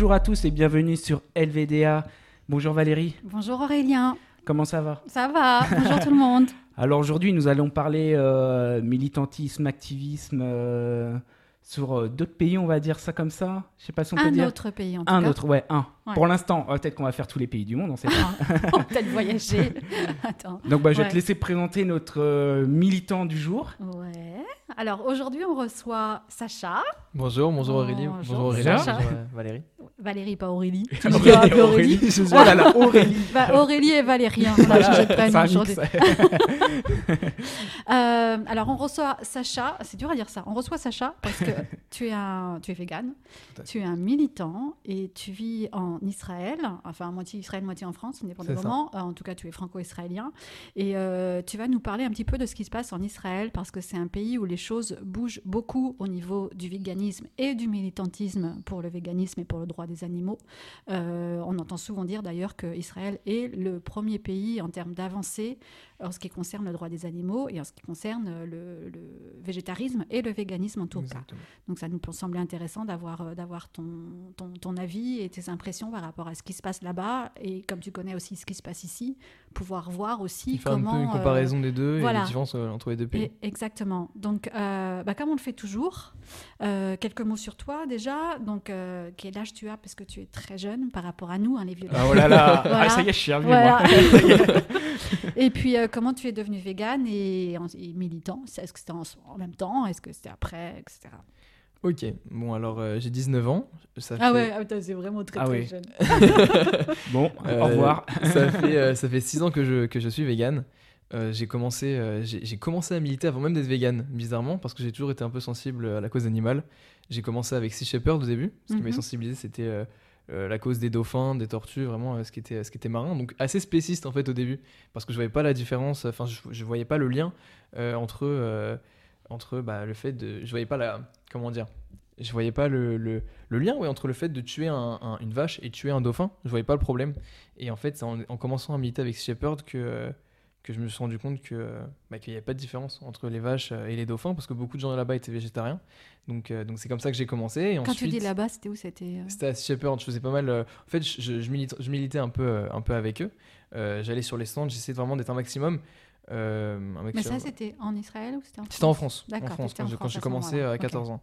Bonjour à tous et bienvenue sur LVDA. Bonjour Valérie, Bonjour Aurélien, comment ça va? Ça va Bonjour tout le monde. Alors aujourd'hui, nous allons parler euh, militantisme, activisme euh, sur euh, d'autres pays, on va dire ça comme ça. Je sais pas si on peut Un dire. autre pays en tout Un cas. autre, ouais, un. Ouais. Pour l'instant, euh, peut-être qu'on va faire tous les pays du monde, on sait pas. On va peut-être voyager. Attends. Donc bah, je vais Ouais. te laisser présenter notre euh, militant du jour. Ouais. Alors aujourd'hui, on reçoit Sacha, Bonjour, bonjour Aurélie, Bonjour, bonjour Aurélie, Sacha. bonjour euh, Valérie. Valérie, pas Aurélie. Tu Aurélie, Aurélie. Aurélie. Oh là là, Aurélie. Bah, Aurélie et Valérien, on a changé de C'est prénom un aujourd'hui. mix. Euh, alors on reçoit Sacha, c'est dur à dire ça, on reçoit Sacha parce que tu es, un, tu es vegan, tu es un militant et tu vis en Israël, enfin moitié Israël, moitié en France, indépendamment, Euh, en tout cas tu es franco-israélien, et euh, tu vas nous parler un petit peu de ce qui se passe en Israël parce que c'est un pays où les choses bougent beaucoup au niveau du véganisme et du militantisme pour le véganisme et pour le droit des animaux. Euh, on entend souvent dire d'ailleurs que Israël est le premier pays en termes d'avancée en ce qui concerne le droit des animaux et en ce qui concerne le, le végétarisme et le véganisme en tout cas. Donc ça nous semblait intéressant d'avoir euh, d'avoir ton, ton, ton avis et tes impressions par rapport à ce qui se passe là-bas et comme tu connais aussi ce qui se passe ici, pouvoir voir aussi Faire un comment... peu une euh, comparaison des deux et les différences euh, entre les deux pays. et- exactement. Donc, euh, bah, comme on le fait toujours, euh, quelques mots sur toi déjà. Donc, quel âge tu as Parce que tu es très jeune par rapport à nous, hein, les vieux. Ah, oh là là, Voilà. Ah, ça y est, je suis Voilà. moi. et puis, comment tu es devenu vegan et, et militant? Est-ce que c'était en, en même temps? Est-ce que c'était après? Etc. Ok, bon alors euh, j'ai 19 ans. Ça Ah fait, ouais, ah, c'est vraiment très, Ah très jeune. Bon, euh, au revoir. ça fait euh, ça fait 6 ans que je, que je suis vegan. Euh, j'ai commencé euh, j'ai commencé à militer avant même d'être vegan, bizarrement, parce que j'ai toujours été un peu sensible à la cause animale. J'ai commencé avec Sea Shepherd au début. Ce qui Mhm. m'avait sensibilisé, c'était euh, euh, la cause des dauphins, des tortues, vraiment euh, ce, qui était, ce qui était marin. Donc assez spéciste en fait au début, parce que je voyais pas la différence, enfin je, je voyais pas le lien euh, entre, euh, entre bah, le fait de... Je voyais pas la... Comment dire je voyais pas le, le, le lien ouais, entre le fait de tuer un- un- une vache et tuer un dauphin. Je voyais pas le problème. Et en fait, c'est en, en commençant à militer avec Shepherd que, que je me suis rendu compte que, bah, qu'il n'y avait pas de différence entre les vaches euh, et les dauphins, parce que beaucoup de gens là-bas étaient végétariens. Donc, euh, donc c'est comme ça que j'ai commencé. Et Quand tu dis là-bas, c'était où? C'était. euh, c'était à Shepherd, je faisais pas mal. euh, en fait, je, je, je milite- je militais un peu, un peu avec eux. J'allais sur les stands, j'essayais vraiment d'être un maximum. euh, Mais ça, c'était en Israël ou c'était en c'était en France? France. En D'accord, France, quand j'ai- quand France commencé à Ok. 14 ans.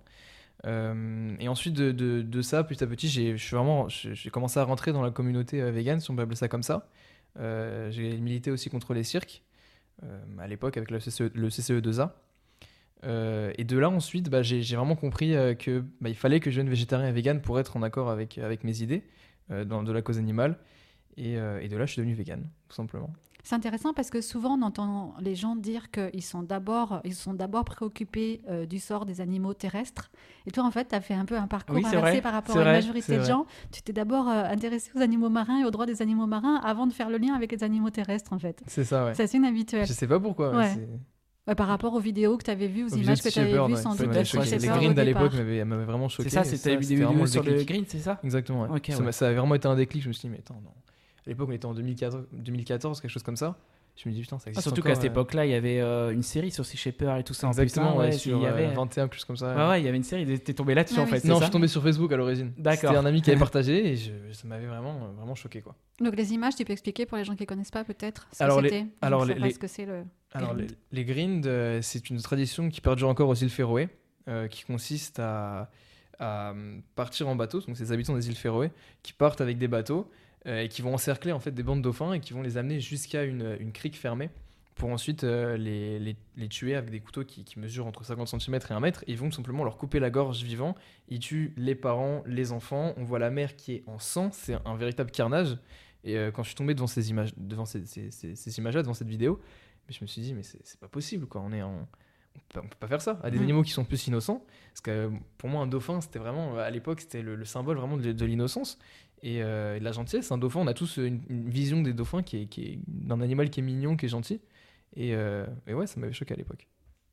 Euh, et ensuite de, de, ça, petit à petit, j'ai commencé à rentrer dans la communauté euh, vegan, si on peut appeler ça comme ça. Euh, j'ai milité aussi contre les cirques, à l'époque avec le, CCE, le CCE2A. Euh, et de là ensuite, bah, j'ai vraiment compris que bah, il fallait que je devienne végétarien et vegan pour être en accord avec, avec mes idées dans, de la cause animale. Et, euh, et de là, je suis devenu vegan, tout simplement. C'est intéressant parce que souvent on entend les gens dire qu'ils sont d'abord ils sont d'abord préoccupés euh, du sort des animaux terrestres. Et toi en fait, tu as fait un peu un parcours Oui, inversé vrai, par rapport à la majorité de vrai. gens. Tu t'es d'abord euh, intéressé aux animaux marins et aux droits des animaux marins avant de faire le lien avec les animaux terrestres en fait. C'est ça, ouais. C'est assez inhabituel. Je sais pas pourquoi. Ouais. Ouais, par rapport aux vidéos que tu avais vues, aux images vidéos que tu avais vues ouais, sans ça doute. Shepherd Les grinds à l'époque m'avaient vraiment choqué. C'est ça, c'était c'était vidéo vraiment le sur le green, c'est ça Exactement. ouais. Ok, ça, ouais. ça avait vraiment été un déclic. Je me suis dit, mais attends, non. À l'époque, on était en 2014, 2014, quelque chose comme ça. Je me dis, putain, ça Ah, existe. Surtout qu'à cette euh, époque-là, il y avait euh, une série sur Sea Shepherd et tout ça. en plus, Exactement, hein, ouais, puis sur il y avait... euh, 21, quelque chose comme ça. Ouais, ouais, il y avait une série, t'es tombé là-dessus Ah en oui, fait, non, je suis tombé sur Facebook à l'origine. D'accord. C'était un ami qui avait partagé et je- ça m'avait vraiment, euh, vraiment choqué, quoi. Donc les images, tu peux expliquer pour les gens qui connaissent pas peut-être ce que Alors, les- c'était? Alors, les- les- ce que c'est le Alors, Grind. les, les grinds, euh, c'est une tradition qui perdure encore aux îles Féroé, euh, qui consiste à, à, euh, partir en bateau. Donc, c'est les habitants des îles Féroé qui partent avec des bateaux euh, et qui vont encercler en fait des bandes de dauphins et qui vont les amener jusqu'à une, une crique fermée pour ensuite euh, les, les, les tuer avec des couteaux qui, qui mesurent entre 50 cm et 1 mètre. Et ils vont tout simplement leur couper la gorge vivant. Ils tuent les parents, les enfants. On voit la mère qui est en sang. C'est un véritable carnage. Et euh, quand je suis tombé devant ces images, devant ces, ces, ces- ces images-là, devant cette vidéo, je me suis dit, mais c'est pas possible, quoi. On est en. On peut, pas faire ça à des Mm. animaux qui sont plus innocents. Parce que euh, pour moi, un dauphin, c'était vraiment, à l'époque, c'était le, le symbole vraiment de, de l'innocence et, euh, et de la gentillesse. Un dauphin, on a tous une, une vision des dauphins qui est, qui est d'un animal qui est mignon, qui est gentil. Et, euh, et ouais, ça m'avait choqué à l'époque.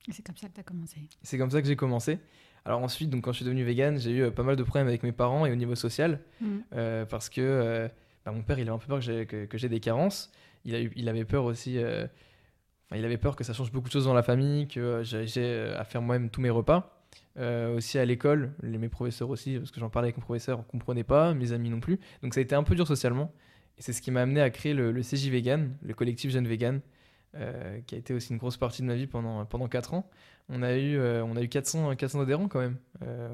Et C'est comme ça que tu as commencé. C'est comme ça que j'ai commencé. Alors ensuite, donc, quand je suis devenu vegan, j'ai eu euh, pas mal de problèmes avec mes parents et au niveau social. Mm. Euh, parce que bah, mon père, il avait un peu peur que j'ai que, que j'ai des carences. Il, a eu, il avait peur aussi. il avait peur que ça change beaucoup de choses dans la famille, que j'ai à faire moi-même tous mes repas. Euh, aussi à l'école, mes professeurs aussi, parce que j'en parlais avec mon professeur, on comprenait pas, mes amis non plus. Donc ça a été un peu dur socialement. Et c'est ce qui m'a amené à créer le, le CJ Vegan, le collectif Jeunes Vegan, euh, qui a été aussi une grosse partie de ma vie pendant, pendant 4 ans. On a eu, euh, on a eu 400, 400 adhérents quand même,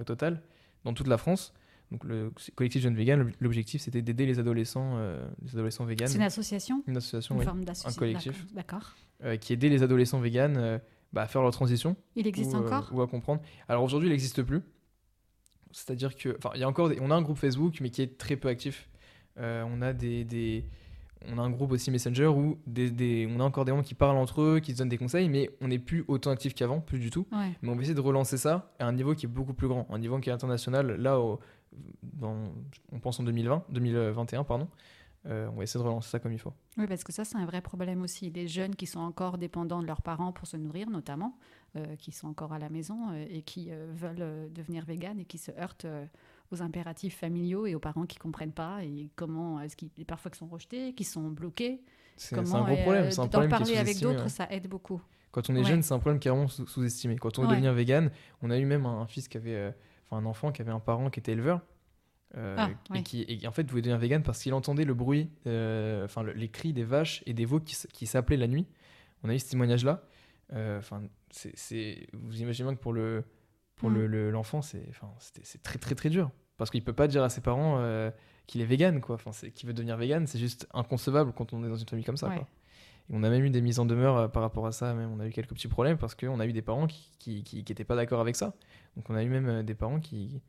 au total, dans toute la France. Donc le collectif Jeunes Vegan, l'ob- l'objectif c'était d'aider les adolescents, les adolescents véganes. C'est une association Une association, Une oui, forme d'association collectif. D'accord. qui aidait les adolescents véganes bah, faire leur transition Il existe ou, euh, encore ou à comprendre. Alors aujourd'hui, il n'existe plus. C'est-à-dire que, enfin, il y a encore, des- on a un groupe Facebook, mais qui est très peu actif. Euh, on a des, des- on a un groupe aussi Messenger où des, des- on a encore des gens qui parlent entre eux, qui se donnent des conseils, mais on n'est plus autant actif qu'avant, plus du tout. Ouais. Mais on va essayer de relancer ça à un niveau qui est beaucoup plus grand, un niveau qui est international. Là, au- dans, on pense en 2020, 2021, pardon. Euh, on va essayer de relancer ça comme il faut. Oui, parce que ça, c'est un vrai problème aussi. Les jeunes qui sont encore dépendants de leurs parents pour se nourrir, notamment, euh, qui sont encore à la maison euh, et qui veulent devenir véganes et qui se heurtent aux impératifs familiaux et aux parents qui comprennent pas et comment est-ce qu'ils parfois qui sont rejetés, qui sont bloqués. C'est un gros problème. C'est un problème qui est parler avec d'autres, ouais. ça aide beaucoup. Quand on est Ouais. jeune, c'est un problème qui est vraiment sous- sous-estimé. Quand on Ouais. devient vegan, on a eu même un, un fils qui avait, enfin un enfant qui avait un parent qui était éleveur. Euh, Ah, et qui et en fait voulait devenir vegan parce qu'il entendait le bruit, euh, enfin le- les cris des vaches et des veaux qui, s'appelaient la nuit. On a eu ce témoignage-là. Euh, Enfin, c'est- c'est, vous imaginez bien que pour le pour Mm. le- le- l'enfant, c'est, enfin, c'était- c'est très très très dur parce qu'il peut pas dire à ses parents qu'il est vegan quoi. Enfin, c'est, qu'il veut devenir vegan, c'est juste inconcevable quand on est dans une famille comme ça. Ouais. quoi. Et on a même eu des mises en demeure par rapport à ça, même on a eu quelques petits problèmes parce qu'on a eu des parents qui qui, qui, qui étaient pas d'accord avec ça. Donc on a eu même des parents qui,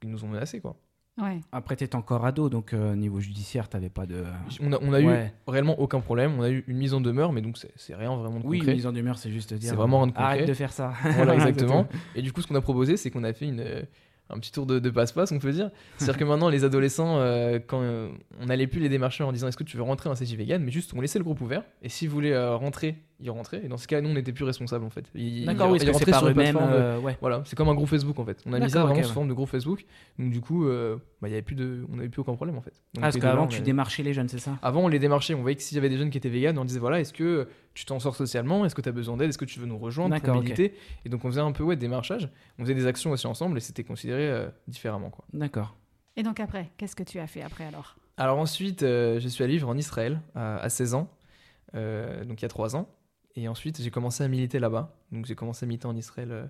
qui nous ont menacés quoi. Ouais. Après, t'étais encore ado, donc euh, niveau judiciaire, t'avais pas de. On a, on a Ouais. eu réellement aucun problème. On a eu une mise en demeure, mais donc c'est, rien vraiment de Oui, concret. mise en demeure, c'est juste dire. C'est vraiment rien de concret. Arrête de faire ça. Voilà, exactement. Et du coup, ce qu'on a proposé, c'est qu'on a fait une, euh, un petit tour de, passe-passe, on peut dire. C'est-à-dire que maintenant, les adolescents, euh, quand euh, on n'allait plus les démarcher en disant est-ce que tu veux rentrer dans CJ Vegan, mais juste on laissait le groupe ouvert. Et s'ils voulaient euh, rentrer, ils rentraient. Et dans ce cas, nous, on n'était plus responsables en fait. Ils, D'accord, ils- oui, ils rentraient sur une euh, ouais. Voilà, c'est comme un groupe Facebook en fait. On a mis ça vraiment sous ouais. forme de groupe Facebook. Donc du coup, euh, bah, il y avait plus de, on n'avait plus aucun problème en fait. Donc, Ah, parce qu'avant, tu avait- démarchais les jeunes, c'est ça? Avant, on les démarchait, on voyait que s'il y avait des jeunes qui étaient véganes, on disait voilà, est-ce que tu t'en sors socialement? Est-ce que tu as besoin d'aide? Est-ce que tu veux nous rejoindre pour militer? Et donc, on faisait un peu ouais, démarchage, on faisait des actions aussi ensemble et c'était considéré euh, différemment. Quoi. D'accord. Et donc après, qu'est-ce que tu as fait après alors? Alors, ensuite, euh, je suis allé vivre en Israël à, à 16 ans, euh, donc il y a 3 ans. Et ensuite, j'ai commencé à militer là-bas. Donc, j'ai commencé à militer en Israël euh,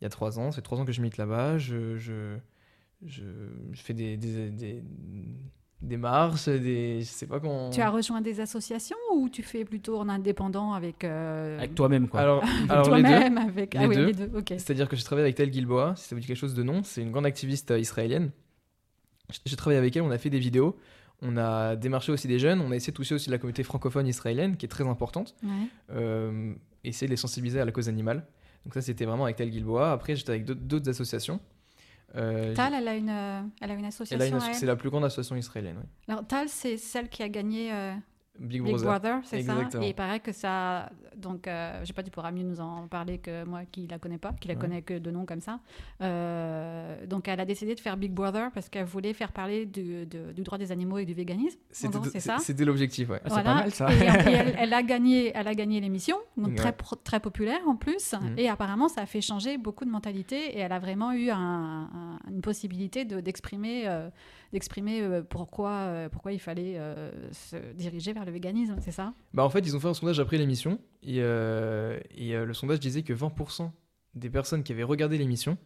il y a 3 ans. Ça fait 3 ans que je milite là-bas. Je, je, je, je fais des, des, des, des marches, des. Je sais pas comment. Tu as rejoint des associations ou tu fais plutôt en indépendant avec, euh, Avec toi-même, quoi. Alors, alors les deux. toi-même avec Les ah oui deux. les deux ok C'est-à-dire que j'ai travaillé avec Tel Gilboa, si ça vous dit quelque chose de nom. C'est une grande activiste euh, israélienne. J'ai travaillé avec elle, on a fait des vidéos. On a démarché aussi des jeunes. On a essayé de toucher aussi la communauté francophone israélienne, qui est très importante. Ouais. Euh, essayer de les sensibiliser à la cause animale. Donc ça, c'était vraiment avec Tel Gilboa. Après, j'étais avec d'autres- associations. Euh, Tal elle a une euh, elle a une association c'est la plus grande association israélienne. oui. alors Tal c'est celle qui a gagné euh, Big Big Brother. Brother, c'est ça? Et il paraît que ça. Donc, euh, je sais pas, tu pourras mieux nous en parler que moi qui la connais pas, qui la Ouais. connais que de nom comme ça. Euh, donc, elle a décidé de faire Big Brother parce qu'elle voulait faire parler du, de- du droit des animaux et du véganisme. C'était gros, c'est ça? c'était l'objectif, ouais. Ah, c'est pas mal, ça. Et, et elle, elle a gagné, elle a gagné l'émission, donc Ouais. très pro- très populaire en plus. Mhm. Et apparemment, ça a fait changer beaucoup de mentalités et elle a vraiment eu un- possibilité de- d'exprimer, euh, d'exprimer euh, pourquoi, euh, pourquoi il fallait euh, se diriger vers le véganisme, c'est ça? Bah en fait, ils ont fait un sondage après l'émission et, euh, et, euh, le sondage disait que 20% des personnes qui avaient regardé l'émission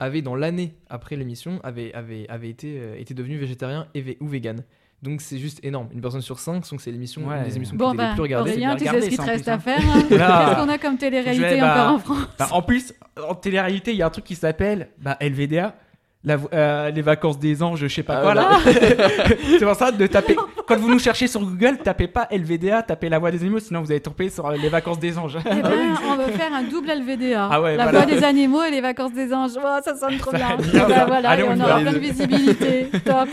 avaient dans l'année après l'émission avaient, avaient, avaient été, euh, été devenues végétariens et vé- ou véganes. Donc c'est juste énorme. Une personne sur cinq, donc c'est l'émission, Ouais. des émissions Bon, qui était les plus regardées. Aurélien, tu sais ce qu'il te reste à hein. faire. hein? Qu'est-ce qu'on a comme télé-réalité vais, bah, encore en France? Bah, en plus, en télé-réalité, il y a un truc qui s'appelle bah, LVDA. La euh, les vacances des anges, je sais pas Ah quoi là. c'est pour ça de taper. Quand vous nous cherchez sur Google, tapez pas LVDA, tapez la voix des animaux, sinon vous allez tomber sur les vacances des anges. Eh ben, on veut faire un double LVDA. Ah ouais, la voilà. voix des animaux et les vacances des anges. Oh, ça sonne trop Ça bien. Bah, ça. voilà, Allez, on on, aura plein de visibilité. Top.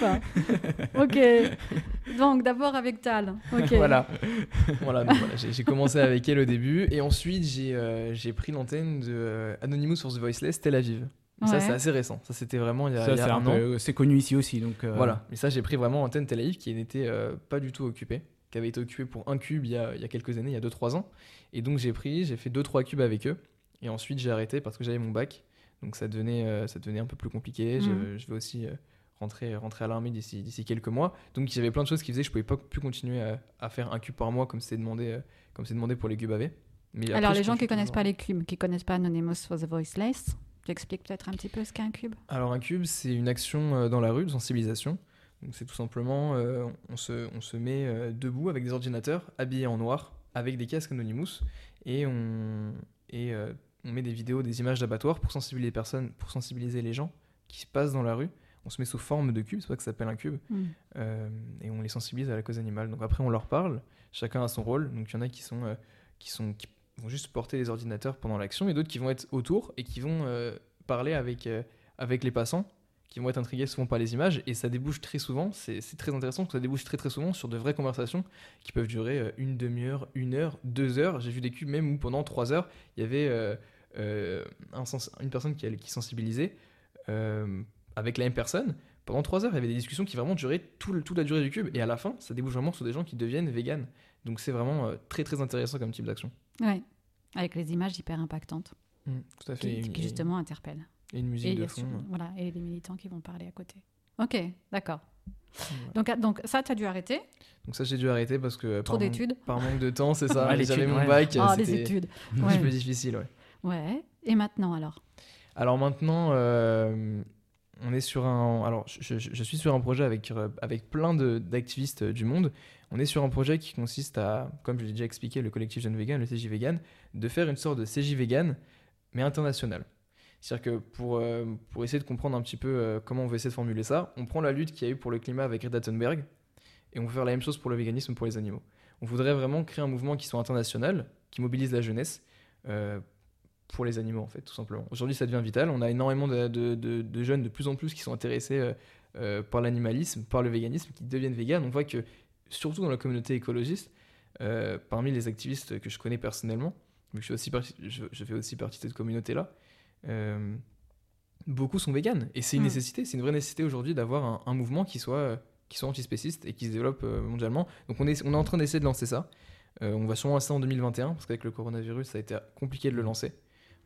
Ok. Donc d'abord avec Tal. Voilà. Voilà, j'ai commencé avec elle au début et ensuite j'ai euh, pris l'antenne de euh, Anonymous sur The Voiceless Tel Aviv. Ça c'est assez récent. Ça c'était vraiment il y a, Ça, il y a c'est un un an. peu- c'est connu ici aussi, donc. euh, Voilà, mais ça j'ai pris vraiment antenne Tel Aviv qui n'était euh, pas du tout occupée, qui avait été occupée pour un cube il y a, il y a quelques années, il y a 2-3 ans. Et donc j'ai pris, j'ai fait 2-3 cubes avec eux. Et ensuite j'ai arrêté parce que j'avais mon bac. Donc ça devenait, euh, ça devenait un peu plus compliqué. Je, je vais aussi euh, rentrer, rentrer à l'armée d'ici d'ici quelques mois. Donc il y avait plein de choses qui faisaient que je pouvais pas plus continuer à, à faire un cube par mois comme c'était demandé, euh, comme c'est demandé pour les cubes AV. Mais Alors, après, les gens qui continue connaissent pas les cubes, qui connaissent pas Anonymous for the Voiceless, tu expliques peut-être un petit peu ce qu'est un cube? Alors un cube, c'est une action euh, dans la rue de sensibilisation. Donc c'est tout simplement, euh, on, se, on se met euh, debout avec des ordinateurs habillés en noir, avec des casques Anonymous, et on, et, euh, on met des vidéos, des images d'abattoirs pour sensibiliser les personnes, pour sensibiliser les gens qui se passent dans la rue. On se met sous forme de cube, c'est ça que ça s'appelle un cube, Hmm. et on les sensibilise à la cause animale. Donc après on leur parle, chacun a son rôle. Donc il y en a qui sont, qui sont qui vont juste porter les ordinateurs pendant l'action, et d'autres qui vont être autour et qui vont euh, parler avec, euh, avec les passants, qui vont être intrigués souvent par les images, et ça débouche très souvent. C'est très intéressant que ça débouche très très souvent sur de vraies conversations qui peuvent durer euh, une demi-heure, une heure, deux heures. J'ai vu des cubes même où pendant trois heures il y avait une personne qui, qui sensibilisait avec la même personne. Pendant trois heures, il y avait des discussions qui vraiment duraient tout le- toute la durée du cube. Et à la fin, ça débouche vraiment sur des gens qui deviennent véganes. Donc c'est vraiment très très intéressant comme type d'action. Ouais. Avec les images hyper impactantes tout à fait. qui, Et une, qui justement interpellent. et une Et, musique y de fond. sur- voilà, et les militants qui vont parler à côté. Ok, d'accord. voilà. Donc, ah, donc ça, tu as dû arrêter. Donc ça, j'ai dû arrêter parce que Trop d'études. par manque de temps, c'est ça. Ah, J'avais mon ouais. bac, Ah, les études. un Ouais. petit peu difficile. Ouais. Ouais. Et maintenant alors? Alors maintenant, euh, on est sur un. Alors, je, je- je suis sur un projet avec, euh, avec plein de- d'activistes du monde. On est sur un projet qui consiste à, comme je l'ai déjà expliqué, le collectif Jeune Vegan, le CJ Vegan, de faire une sorte de CJ Vegan, mais international. C'est-à-dire que pour, euh, pour essayer de comprendre un petit peu euh, comment on veut essayer de formuler ça, on prend la lutte qu'il y a eu pour le climat avec Greta Thunberg et on veut faire la même chose pour le véganisme pour les animaux. On voudrait vraiment créer un mouvement qui soit international, qui mobilise la jeunesse euh, pour les animaux, en fait, tout simplement. Aujourd'hui, ça devient vital. On a énormément de, jeunes de plus en plus qui sont intéressés par l'animalisme, par le véganisme, qui deviennent véganes. On voit que, surtout dans la communauté écologiste, euh, parmi les activistes que je connais personnellement, vu que je fais aussi partie, je, je fais aussi partie de cette communauté-là, euh, beaucoup sont véganes. Et c'est une Mm. nécessité, c'est une vraie nécessité aujourd'hui d'avoir un, un mouvement qui soit, euh, qui soit antispéciste et qui se développe mondialement. Donc on est, on est en train d'essayer de lancer ça. Euh, on va sûrement lancer ça en 2021, parce qu'avec le coronavirus, ça a été compliqué de le lancer.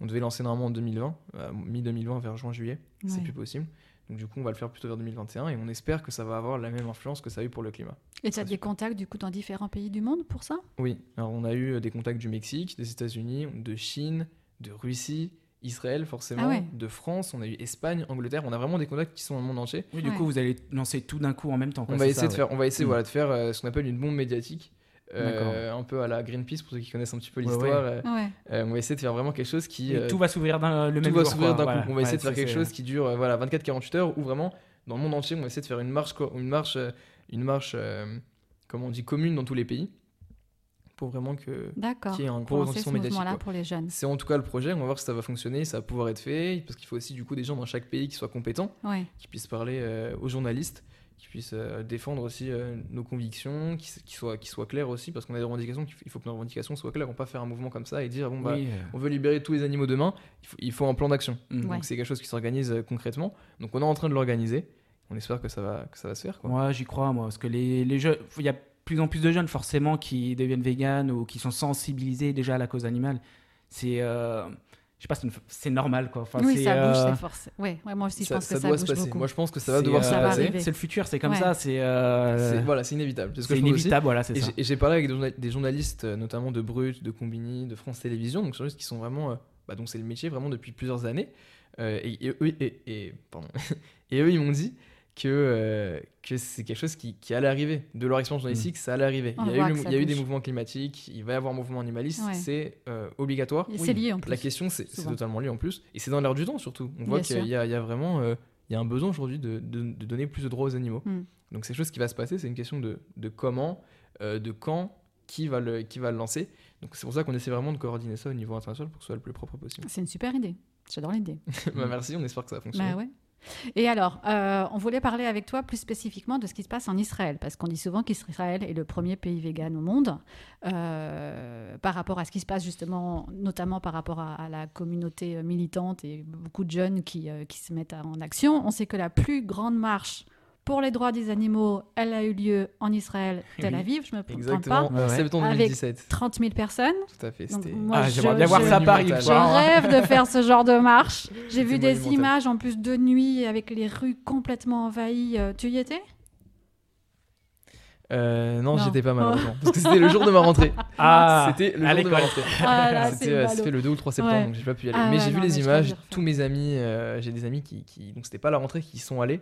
On devait lancer normalement en 2020, euh, mi-2020 vers juin-juillet, c'est plus possible. Donc du coup, on va le faire plutôt vers 2021 et on espère que ça va avoir la même influence que ça a eu pour le climat. Et tu Ça, as des super. contacts du coup dans différents pays du monde pour ça? Oui, alors on a eu euh, des contacts du Mexique, des États-Unis, de Chine, de Russie, Israël forcément, Ah ouais. de France, on a eu Espagne, Angleterre, on a vraiment des contacts qui sont dans le monde entier. Oui, du Ouais. coup, vous allez lancer tout d'un coup en même temps. quoi, on va essayer ça, de faire, on va essayer Mm. voilà de faire euh, ce qu'on appelle une bombe médiatique, euh, un peu à la Greenpeace pour ceux qui connaissent un petit peu Ouais, l'histoire. euh, Ouais. euh, on va essayer de faire vraiment quelque chose qui euh, tout va s'ouvrir d'un le tout même va s'ouvrir d'un voilà. coup. On va essayer Ouais, de faire quelque chose qui dure euh, voilà 24-48 heures ou vraiment dans le monde entier, on va essayer de faire une marche, une marche, une marche, euh, comment on dit, commune dans tous les pays pour vraiment que D'accord. qu'il y ait un gros médiatique. mouvement-là quoi. pour les jeunes. C'est en tout cas le projet. On va voir si ça va fonctionner, ça va pouvoir être fait, parce qu'il faut aussi du coup des gens dans chaque pays qui soient compétents, Ouais. qui puissent parler euh, aux journalistes, qui puissent euh, défendre aussi euh, nos convictions, qui, qui soient qui soient clairs aussi, parce qu'on a des revendications. Il faut que nos revendications soient claires. On ne peut pas faire un mouvement comme ça et dire bon bah Oui, euh, on veut libérer tous les animaux demain. Il faut, il faut un plan d'action. mm. Ouais. Donc c'est quelque chose qui s'organise euh, concrètement. Donc on est en train de l'organiser. On espère que ça va que ça va se faire. Moi, j'y crois, moi, parce que les, les jeunes, il y a de plus en plus de jeunes forcément qui deviennent véganes ou qui sont sensibilisés déjà à la cause animale. C'est, euh, je sais pas, c'est normal, quoi. Enfin, oui, ça bouge, euh, c'est forcé. Ouais, ouais, moi aussi, je ça pense ça que ça doit bouge se passer. beaucoup. Moi je pense que ça va devoir euh, se passer. arriver. C'est le futur, c'est comme Ouais. ça. C'est, euh, C'est- Voilà, c'est inévitable. C'est ce inévitable, voilà, c'est ça. j'ai- Et j'ai parlé avec des, journa- des journalistes, euh, notamment de Brut, de Combini, de France Télévisions, donc journalistes qui sont vraiment, euh, bah, donc c'est le métier vraiment depuis plusieurs années. Euh, et, et eux, et, et- pardon. et eux, ils m'ont dit que, euh, que c'est quelque chose qui, qui allait arriver. De leur expérience journalistique, ça allait arriver. On Il y a, eu, le- il y a eu des mouvements climatiques, il va y avoir un mouvement animaliste, Ouais. c'est euh, obligatoire. Et C'est lié en plus. La question, c'est totalement lié en plus. Et c'est dans l'air du temps surtout. On voit Bien qu'il y, a- il y a- vraiment euh, il y a un besoin aujourd'hui de, de- de donner plus de droits aux animaux. Mm. Donc c'est quelque chose qui va se passer. C'est une question de, de comment, euh, de quand, qui va, le, qui va le lancer. Donc c'est pour ça qu'on essaie vraiment de coordonner ça au niveau international pour que ce soit le plus propre possible. C'est une super idée. J'adore l'idée. bah, merci, on espère que ça va fonctionner. Bah ouais. Et alors, euh, on voulait parler avec toi plus spécifiquement de ce qui se passe en Israël, parce qu'on dit souvent qu'Israël est le premier pays vegan au monde, euh, par rapport à ce qui se passe justement, notamment par rapport à, la communauté militante et beaucoup de jeunes qui, euh, qui se mettent en action. On sait que la plus grande marche pour les droits des animaux, elle a eu lieu en Israël, Tel Oui, Aviv, je me trompe Exactement, pas. Ouais, ouais. septembre Avec 2017. 30 000 personnes. Tout à fait. Donc, moi, Ah, j'aimerais bien voir ça à Paris. Je rêve de faire ce genre de marche. J'ai vu des images en plus de nuit avec les rues complètement envahies. Euh, Tu y étais? Euh, non, Non. j'étais pas malheureusement. Parce que c'était le jour de ma rentrée. Ah, C'était le jour de ma rentrée. Ah C'était euh, c'était le 2 ou le 3 septembre, Ouais. donc j'ai pas pu y aller. Ah mais ouais, j'ai vu non, les images, tous mes amis, euh, j'ai des amis qui, qui- donc c'était pas la rentrée, qui y sont allés.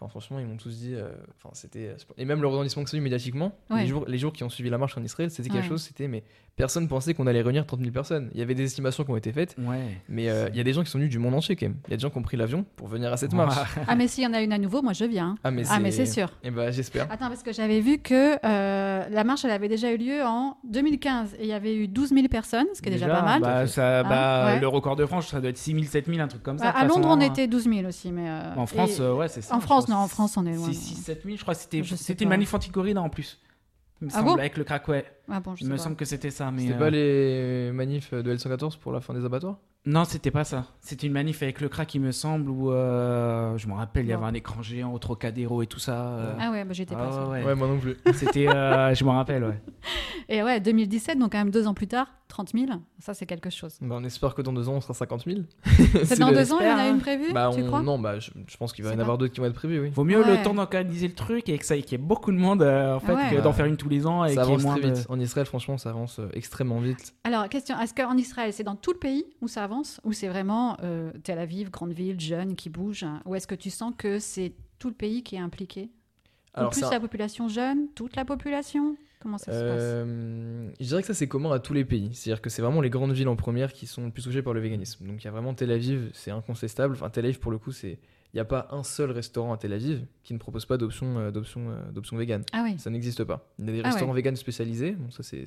Enfin, franchement, ils m'ont tous dit. euh, Enfin, c'était. Et même le retentissement que ça a eu médiatiquement, Ouais. les, jours, les jours qui ont suivi la marche en Israël, c'était quelque Ouais. chose, c'était. Mais personne pensait qu'on allait réunir 30 000 personnes. Il y avait des estimations qui ont été faites, Ouais. mais euh, il y a des gens qui sont venus du monde entier quand même. Il y a des gens qui ont pris l'avion pour venir à cette marche. Ah, mais s'il y en a une à nouveau, moi je viens. Ah, mais Ah, c'est sûr. Et bah, j'espère. Attends, parce que j'avais vu que euh, la marche, elle avait déjà eu lieu en 2015 et il y avait eu 12 000 personnes, ce qui est déjà, pas mal. Bah, ça, Ah, bah, ouais. Le record de France, ça doit être 6000, 7000, un truc comme ça. Bah, à Londres, façon, on hein. était 12 000 aussi, mais euh, En France, et- euh, ouais, c'est ça. en France, crois. non, en France, on est loin. 6, 6 7000, je crois que c'était c'était une manif anti-corrida en plus. Il me Ah semble, bon avec le crack, ouais. Ah bon, je Il me pas. semble que c'était ça. mais C'était euh, pas les manifs de L114 pour la fin des abattoirs? Non, c'était pas ça. C'était une manif avec le crack, il me semble, où euh, je me rappelle, il y avait un écran géant au Trocadéro et tout ça. euh. Ah ouais, bah, j'étais Ah pas sûre. ouais, Ouais, moi non plus. C'était, euh, je me rappelle, ouais. Et ouais, 2017, donc quand même deux ans plus tard, 30 000, ça c'est quelque chose. Bah, on espère que dans deux ans, on sera 50 000. C'est dans deux ans, il y en a une hein. prévue Bah, Tu on- crois? Non, bah, je, je pense qu'il va y en avoir d'autres qui vont être prévus, oui. Vaut mieux Ouais. le temps d'organiser le truc et que ça, qu'il y ait beaucoup de monde, euh, en fait, Ouais. que d'en faire une tous les ans et Ça avance moins très de... vite. En Israël, franchement, ça avance euh, extrêmement vite. Alors, question, est-ce qu'en Israël, c'est dans tout le pays où ça avance Ou c'est vraiment euh, Tel Aviv, grande ville, jeune, qui bouge Ou est-ce que tu sens que c'est tout le pays qui est impliqué? Ou Alors, plus ça- la population jeune, toute la population? Comment ça se passe Euh, je dirais que ça c'est commun à tous les pays. C'est-à-dire que c'est vraiment les grandes villes en première qui sont le plus touchées par le véganisme. Donc il y a vraiment Tel Aviv, c'est incontestable. Enfin Tel Aviv pour le coup, c'est il n'y a pas un seul restaurant à Tel Aviv qui ne propose pas d'option euh, d'option euh, d'option vegan. Ah oui. Ça n'existe pas. Il y a des Ah restaurants ouais. véganes spécialisés. Bon ça c'est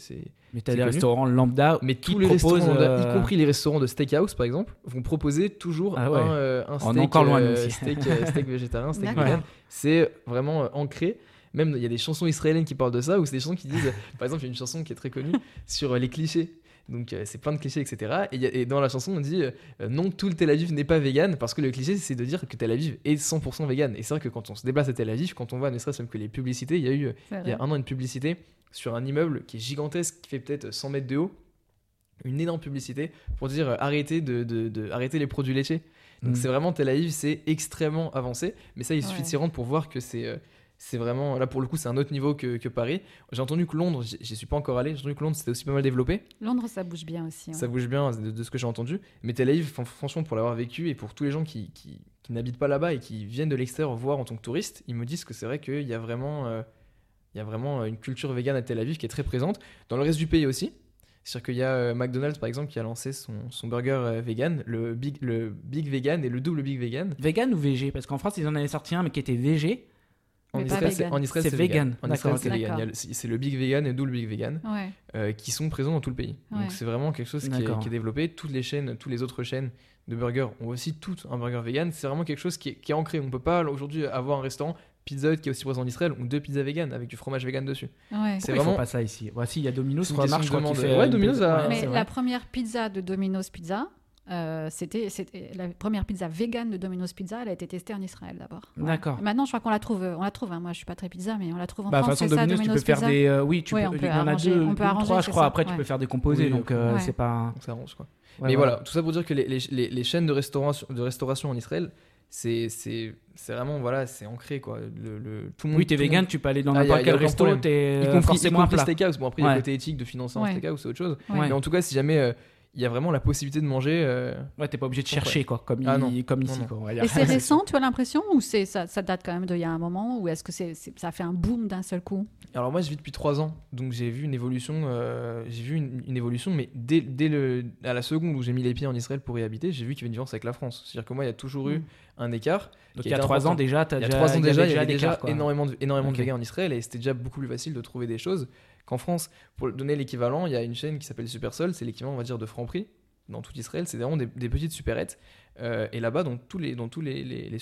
Mais t'as C'est des connu. restaurants lambda mais qui tous les restaurants, euh, y compris les restaurants de steakhouse par exemple, vont proposer toujours Ah ouais. un, euh, un On steak, est encore loin, nous euh, aussi. steak, euh, steak végétarien, steak vegan. C'est vraiment euh, ancré. Même il y a des chansons israéliennes qui parlent de ça, ou c'est des chansons qui disent, par exemple, il y a une chanson qui est très connue sur euh, les clichés. Donc euh, c'est plein de clichés, etc. Et, il y a- et dans la chanson, on dit euh, non, tout le Tel Aviv n'est pas vegan, parce que le cliché, c'est de dire que Tel Aviv est 100% vegan. Et c'est vrai que quand on se déplace à Tel Aviv, quand on voit, ne serait-ce même que les publicités, il y a eu il y a un an une publicité sur un immeuble qui est gigantesque, qui fait peut-être 100 mètres de haut. Une énorme publicité pour dire euh, arrêtez, de, de- de- arrêtez les produits laitiers. Donc Mm. c'est vraiment Tel Aviv, c'est extrêmement avancé. Mais ça, il suffit Ouais. de s'y rendre pour voir que c'est c'est vraiment. Là, pour le coup, c'est un autre niveau que, que Paris. J'ai entendu que Londres, j'y suis pas encore allé, j'ai entendu que Londres c'était aussi pas mal développé. Londres, ça bouge bien aussi. ouais. Ça bouge bien de, de ce que j'ai entendu. Mais Tel Aviv, fran- franchement, pour l'avoir vécu et pour tous les gens qui, qui, qui n'habitent pas là-bas et qui viennent de l'extérieur voir en tant que touristes, ils me disent que c'est vrai qu'il y a vraiment. euh, il y a vraiment une culture végane à Tel Aviv qui est très présente. Dans le reste du pays aussi. C'est-à-dire qu'il y a euh, McDonald's par exemple qui a lancé son, son burger euh, vegan, le big, le big vegan et le double big vegan. Vegan ou VG Parce qu'en France, ils en avaient sorti un, mais qui était VG. En Israël, c'est, vegan. en Israël, C'est c'est vegan. vegan. En D'accord, Israël, c'est ok. vegan. Il y a le- C'est le big vegan et le double big vegan Ouais. euh, qui sont présents dans tout le pays. Ouais. Donc c'est vraiment quelque chose qui est, D'accord. qui est développé. Toutes les chaînes, toutes les autres chaînes de burgers ont aussi toutes un burger vegan. C'est vraiment quelque chose qui est, qui est ancré. On peut pas aujourd'hui avoir un restaurant Pizza Hut qui est aussi présent en Israël ou deux pizzas vegan avec du fromage vegan dessus. Ouais. C'est vraiment- pas ça ici Voici, il y a Domino's, C'est je crois, qui fait Ouais, Domino's pizza- a- Mais la première pizza de Domino's Pizza, euh, c'était c'était la première pizza vegan de Domino's Pizza. Elle a été testée en Israël d'abord. Ouais. D'accord. Maintenant, je crois qu'on la trouve. On la trouve. hein. Moi, je suis pas très pizza, mais on la trouve en Bah, de toute France. façon, c'est ça, Domino's, tu peux Domino's faire Pizza? des. euh, oui, tu Ouais, peux, on il peut y en a arranger- deux, on peut deux ou arranger, trois, je crois. ça, Après, tu peux faire des composés, Oui, donc euh, Ouais. c'est pas. Donc ça arrange quoi. Ouais, Mais voilà. tout ça pour dire que les, les- les- les chaînes de restauration, de restauration en Israël, c'est c'est c'est vraiment voilà, c'est ancré quoi. Le, le- tout le monde. Oui, t'es vegan, monde- tu peux aller dans Ah, n'importe quel resto, t'es forcément un plat. steakhouse. Bon après, il y a le côté éthique de financer un Ouais. steakhouse, c'est autre chose. Ouais. Mais en tout cas, si jamais euh, il y a vraiment la possibilité de manger. euh, Ouais, t'es pas obligé de chercher, quoi, comme, Ah i- non. comme Non, ici, non. quoi. on va dire. Et c'est récent, tu as l'impression, ou c'est ça, ça date quand même d'il y a un moment, ou est-ce que c'est c'est- ça a fait un boom d'un seul coup? Alors moi, je vis depuis trois ans, donc j'ai vu une évolution. euh, j'ai vu une, une évolution, mais dès, dès le à la seconde où j'ai mis les pieds en Israël pour y habiter, j'ai vu qu'il y avait une différence avec la France. C'est-à-dire que moi, il y a toujours eu Mm. un écart. Donc il y a trois ans déjà, t'as Il y a déjà. trois ans déjà, il y avait des déjà énormément de, énormément Ok. de en Israël et c'était déjà beaucoup plus facile de trouver des choses qu'en France. Pour donner l'équivalent, il y a une chaîne qui s'appelle Supersol, c'est l'équivalent, on va dire, de Franprix dans tout Israël. C'est vraiment des, des petites supérettes. Euh, et là-bas, dans tous les, dans tous les, les, les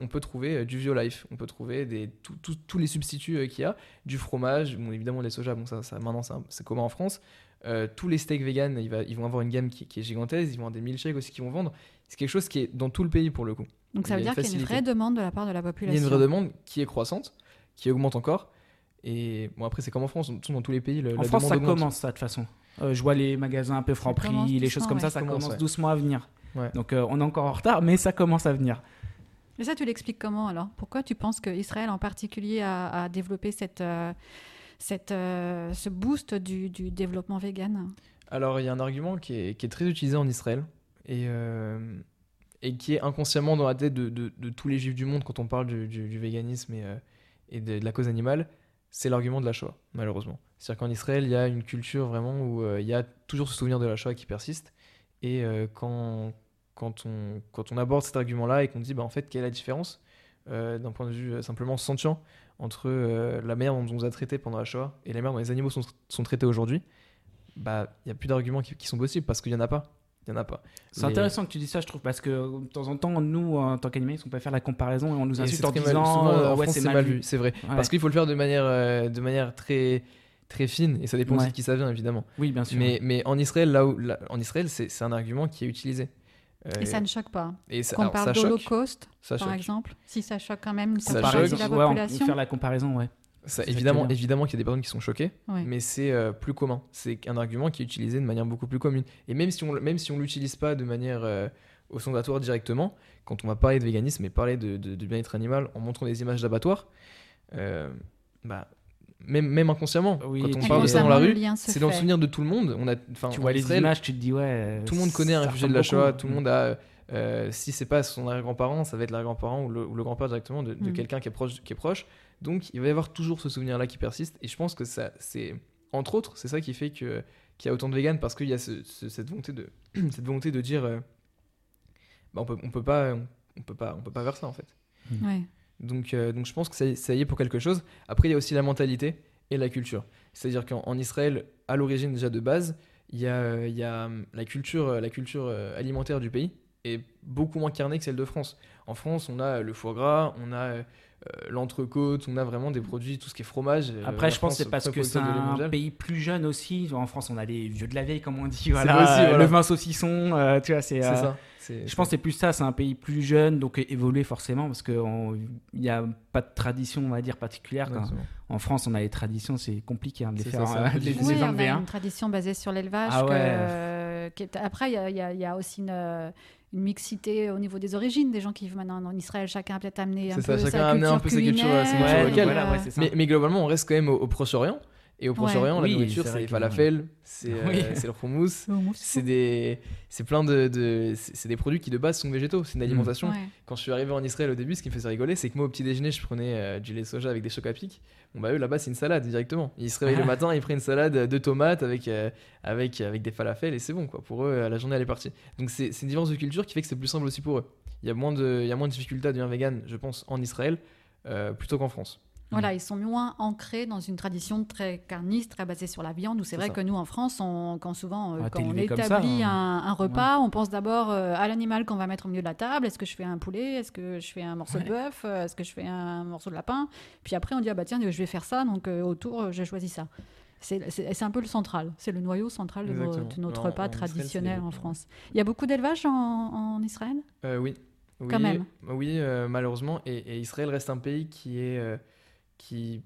on peut trouver euh, du Violife, on peut trouver des, tout- tout- tous les substituts euh, qu'il y a, du fromage, bon, évidemment des soja, bon, ça, ça, maintenant c'est un- c'est commun en France. Tous les steaks vegan, va- ils vont avoir une gamme qui, qui est gigantesque, ils vont avoir des milkshakes aussi qui vont vendre. C'est quelque chose qui est dans tout le pays pour le coup. Donc ça veut dire qu'il y a une vraie demande de la part de la Il y population. a une vraie demande qui est croissante, qui augmente encore. Et bon, après, c'est comme en France, dans dans tous les pays, le- En la France, ça augmente. commence ça de toute façon. Euh, je vois les magasins un peu franc Ça commence prix, les choses comme ouais. ça, ça Ça commence, commence ouais. doucement à venir. Ouais. Donc euh, on est encore en retard, mais ça commence à venir. Et ça, tu l'expliques comment alors? Pourquoi tu penses qu'Israël en particulier a, a développé cette, euh, cette, euh, ce boost du, du développement vegan? Alors, il y a un argument qui est, qui est très utilisé en Israël et, euh, et qui est inconsciemment dans la tête de, de- de tous les juifs du monde quand on parle du, du- du véganisme et, euh, et de, de la cause animale, c'est l'argument de la Shoah, malheureusement. C'est-à-dire qu'en Israël, il y a une culture vraiment où euh, il y a toujours ce souvenir de la Shoah qui persiste. Et euh, quand, quand, on, quand on aborde cet argument-là et qu'on dit, bah, en fait, quelle est la différence euh, d'un point de vue euh, simplement sentient entre la manière dont on nous a traités pendant la Shoah et la manière dont les animaux sont, sont traités aujourd'hui, bah, il n'y a plus d'arguments qui, qui sont possibles parce qu'il n'y en a pas. Il y en a pas. C'est intéressant que tu dis ça, je trouve, parce que de temps en temps, nous, en tant qu'animistes, on peut faire la comparaison et on nous insulte en disant euh, ouais, c'est mal vu, c'est vrai. Ouais. Parce qu'il faut le faire de manière, euh, de manière très, très fine et ça dépend aussi de qui ça vient, évidemment. Oui, bien sûr. Mais, mais en Israël, là où, là- en Israël, c'est c'est un argument qui est utilisé. Euh, Et ça ne choque pas. et ça, Qu'on alors, parle ça choque, d'Holocauste, par choque. exemple, si ça choque quand même une partie de la ouais, on peut population. faire la comparaison, ouais. Ça, évidemment, évidemment qu'il y a des personnes qui sont choquées, Ouais. mais c'est euh, plus commun. C'est un argument qui est utilisé de manière beaucoup plus commune. Et même si on même si on l'utilise pas de manière euh, ostentatoire directement, quand on va parler de véganisme et parler de, de- de bien-être animal en montrant des images d'abattoirs, euh, bah, même, même inconsciemment, Oui, quand on parle de ça dans la rue, c'est dans le souvenir de tout le monde. On a, enfin, Tu vois les Israël, images, tu te dis, ouais. tout le monde connaît un réfugié de la Shoah, tout le monde a. euh, si c'est pas son arrière-grand-parent, ça va être l'arrière-grand-parent ou le, ou le grand-père directement de, de Mm. quelqu'un qui est proche, qui est proche. Donc il va y avoir toujours ce souvenir-là qui persiste. Et je pense que ça, c'est entre autres, c'est ça qui fait que qu'il y a autant de véganes parce qu'il y a ce- ce- cette volonté de cette volonté de dire, euh, bah, on peut on peut pas on peut pas on peut pas faire ça en fait. Ouais. Donc, euh, donc je pense que ça, y- ça y est pour quelque chose. Après, il y a aussi la mentalité et la culture. C'est-à-dire qu'en en Israël, à l'origine déjà de base, il y a, euh, il y a hum, la culture, la culture euh, alimentaire du pays est beaucoup moins carnée que celle de France. En France, on a le foie gras, on a euh, l'entrecôte, on a vraiment des produits, tout ce qui est fromage. Euh, Après, je pense France, que c'est parce que c'est un pays plus jeune aussi. En France, on a les vieux de la vieille, comme on dit. C'est Voilà, vrai aussi, euh, voilà. Le vin saucisson, euh, tu vois, c'est. Euh, ça. Je pense que c'est plus ça, c'est un pays plus jeune, donc évolué forcément, parce qu'il n'y a pas de tradition, on va dire, particulière. En France, on a les traditions, c'est compliqué hein, de les faire, ça, euh, les, les Oui, on enlever. a hein. une tradition basée sur l'élevage. Ah que- ouais. euh, Après, il y a, y y aussi une, euh, une mixité au niveau des origines. Des gens qui vivent maintenant en Israël, chacun a peut-être amené un peu ça, chacun sa a amené culture un peu sa culture, culinaire, sa culture Ouais, locale. voilà, ouais, c'est ça. Mais, mais globalement, on reste quand même au, au Proche-Orient. Et au Proche-Orient, Oui, la nourriture, c'est les falafels, c'est euh, Oui. c'est le houmous, c'est des c'est plein de, de- c'est des produits qui de base sont végétaux. C'est une alimentation. Ouais. quand je suis arrivé en Israël au début ce qui me faisait rigoler c'est que moi au petit déjeuner je prenais euh, du lait soja avec des chocs à pic. Bon bah eux là-bas c'est une salade directement. Ils se réveillent le Ah. matin ils prennent une salade de tomates avec euh, avec avec des falafels et c'est bon quoi. Pour eux euh, la journée elle est partie. Donc c'est c'est une différence de culture qui fait que c'est plus simple aussi pour eux. Il y a moins de il y a moins de difficultés à devenir vegan je pense en Israël euh, plutôt qu'en France Voilà, ils sont moins ancrés dans une tradition très carniste, très basée sur la viande. Où c'est vrai ça. que nous, en France, on, quand souvent, euh, Ah, quand on ça, établit hein. un, un repas, on pense d'abord euh, à l'animal qu'on va mettre au milieu de la table. Est-ce que je fais un poulet? Est-ce que je fais un morceau de bœuf? Euh, Est-ce que je fais un morceau de lapin? Puis après, on dit ah bah tiens, je vais faire ça. Donc euh, autour, euh, j'ai choisi ça. C'est un peu le central. C'est le noyau central de, nos- Exactement. de notre repas en traditionnel en France. Il y a beaucoup d'élevage en, en Israël? Euh, oui. oui. Quand même. Oui, euh, malheureusement. Et, et Israël reste un pays qui est qui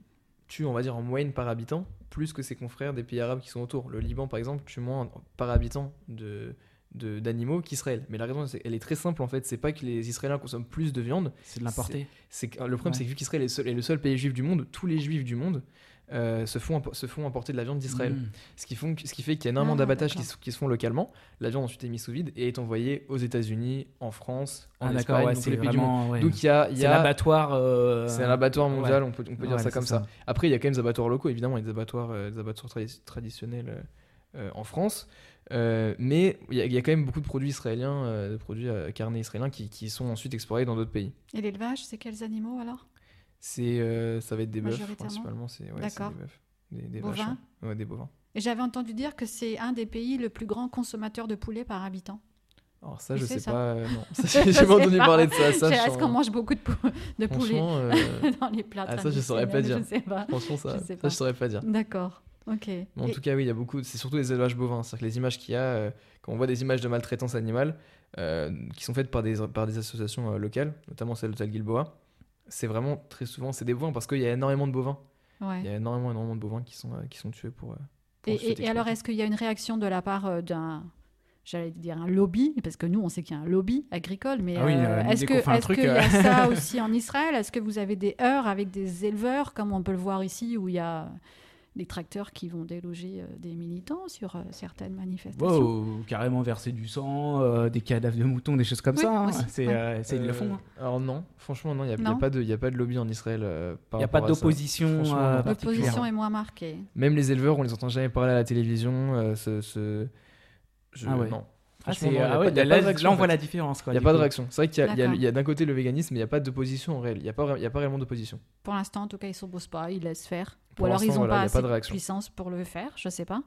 tue, on va dire, en moyenne par habitant, plus que ses confrères des pays arabes qui sont autour. Le Liban, par exemple, tue moins par habitant de d'animaux qu'Israël. Mais la raison, c'est- elle est très simple en fait. C'est pas que les Israéliens consomment plus de viande. C'est de l'importer. Le problème, Ouais. c'est que vu qu'Israël est, est le seul pays juif du monde, tous les juifs du monde euh, se font se font importer de la viande d'Israël. Mmh. Ce qui, font, ce qui fait qu'il y a énormément Ah, d'abattages qui, qui se font localement. La viande ensuite est mise sous vide et est envoyée aux États-unis, en France, en Ah, Espagne, ouais, dans tous c'est les pays du monde. vraiment. ouais. Donc il y a, il y C'est a- l'abattoir. euh, c'est un abattoir ouais. mondial, on peut, on peut dire Ouais, ça comme ça. Après, il y a quand même des abattoirs locaux, évidemment, il y a des abattoirs, euh, des abattoirs tradi- traditionnels en France. Euh, mais il y, a, y a quand même beaucoup de produits israéliens, euh, de produits euh, carnés israéliens qui, qui sont ensuite exportés dans d'autres pays. Et l'élevage, c'est quels animaux alors? C'est, euh, ça va être des bœufs principalement, c'est ouais, D'accord. des bœufs, des, des Bovins vaches, ouais. Des bovins. Et j'avais entendu dire que c'est un des pays le plus grand consommateur de poulet par habitant. Alors ça, Tu je sais ça pas, euh, non, j'ai jamais entendu pas. parler de ça. ça Est-ce sens- qu'on mange beaucoup de, pou- de poulet euh, dans les plats ah, ça, je saurais pas dire. Je sais pas. franchement, ça, Je sais ça, pas. je saurais pas dire. D'accord. Ok. Mais en Et- tout cas, oui, il y a beaucoup. C'est surtout les élevages bovins. C'est-à-dire que les images qu'il y a, quand on voit des images de maltraitance animale qui sont faites par des, par des associations locales, notamment celle de Tal Gilboa, c'est vraiment très souvent c'est des bovins parce qu'il y a énormément de bovins. ouais. Il y a énormément, énormément de bovins qui sont, euh, qui sont tués pour. euh, pour Et, cette et- et alors, est-ce qu'il y a une réaction de la part euh, d'un, j'allais dire un lobby, parce que nous, on sait qu'il y a un lobby agricole, mais Ah oui, euh, est-ce qu'il y a ça aussi en Israël? Est-ce que vous avez des heurts avec des éleveurs, comme on peut le voir ici, où il y a des tracteurs qui vont déloger euh, des militants sur euh, certaines manifestations Wow, carrément verser du sang, euh, des cadavres de moutons, des choses comme Oui, ça. hein. C'est, ouais. euh, ils le font. hein. Alors non, franchement, non, il n'y a, pas de- il a pas de lobby en Israël. euh, Il n'y a pas d'opposition euh. L'opposition est moins marquée. Même les éleveurs, on les entend jamais parler à la télévision. euh, ce, ce- je- Ah ouais. Non. Ah, ah ouais, là, on voit la différence. Il n'y a pas de réaction. C'est vrai qu'il y a, il y a- d'un côté le véganisme, mais il n'y a pas d'opposition en réel. Il n'y a, pas vra- il y a pas réellement d'opposition. Pour l'instant, en tout cas, ils ne s'opposent pas, ils laissent faire. Pour Ou alors, ils n'ont voilà, pas assez de puissance pour le faire, je sais pas.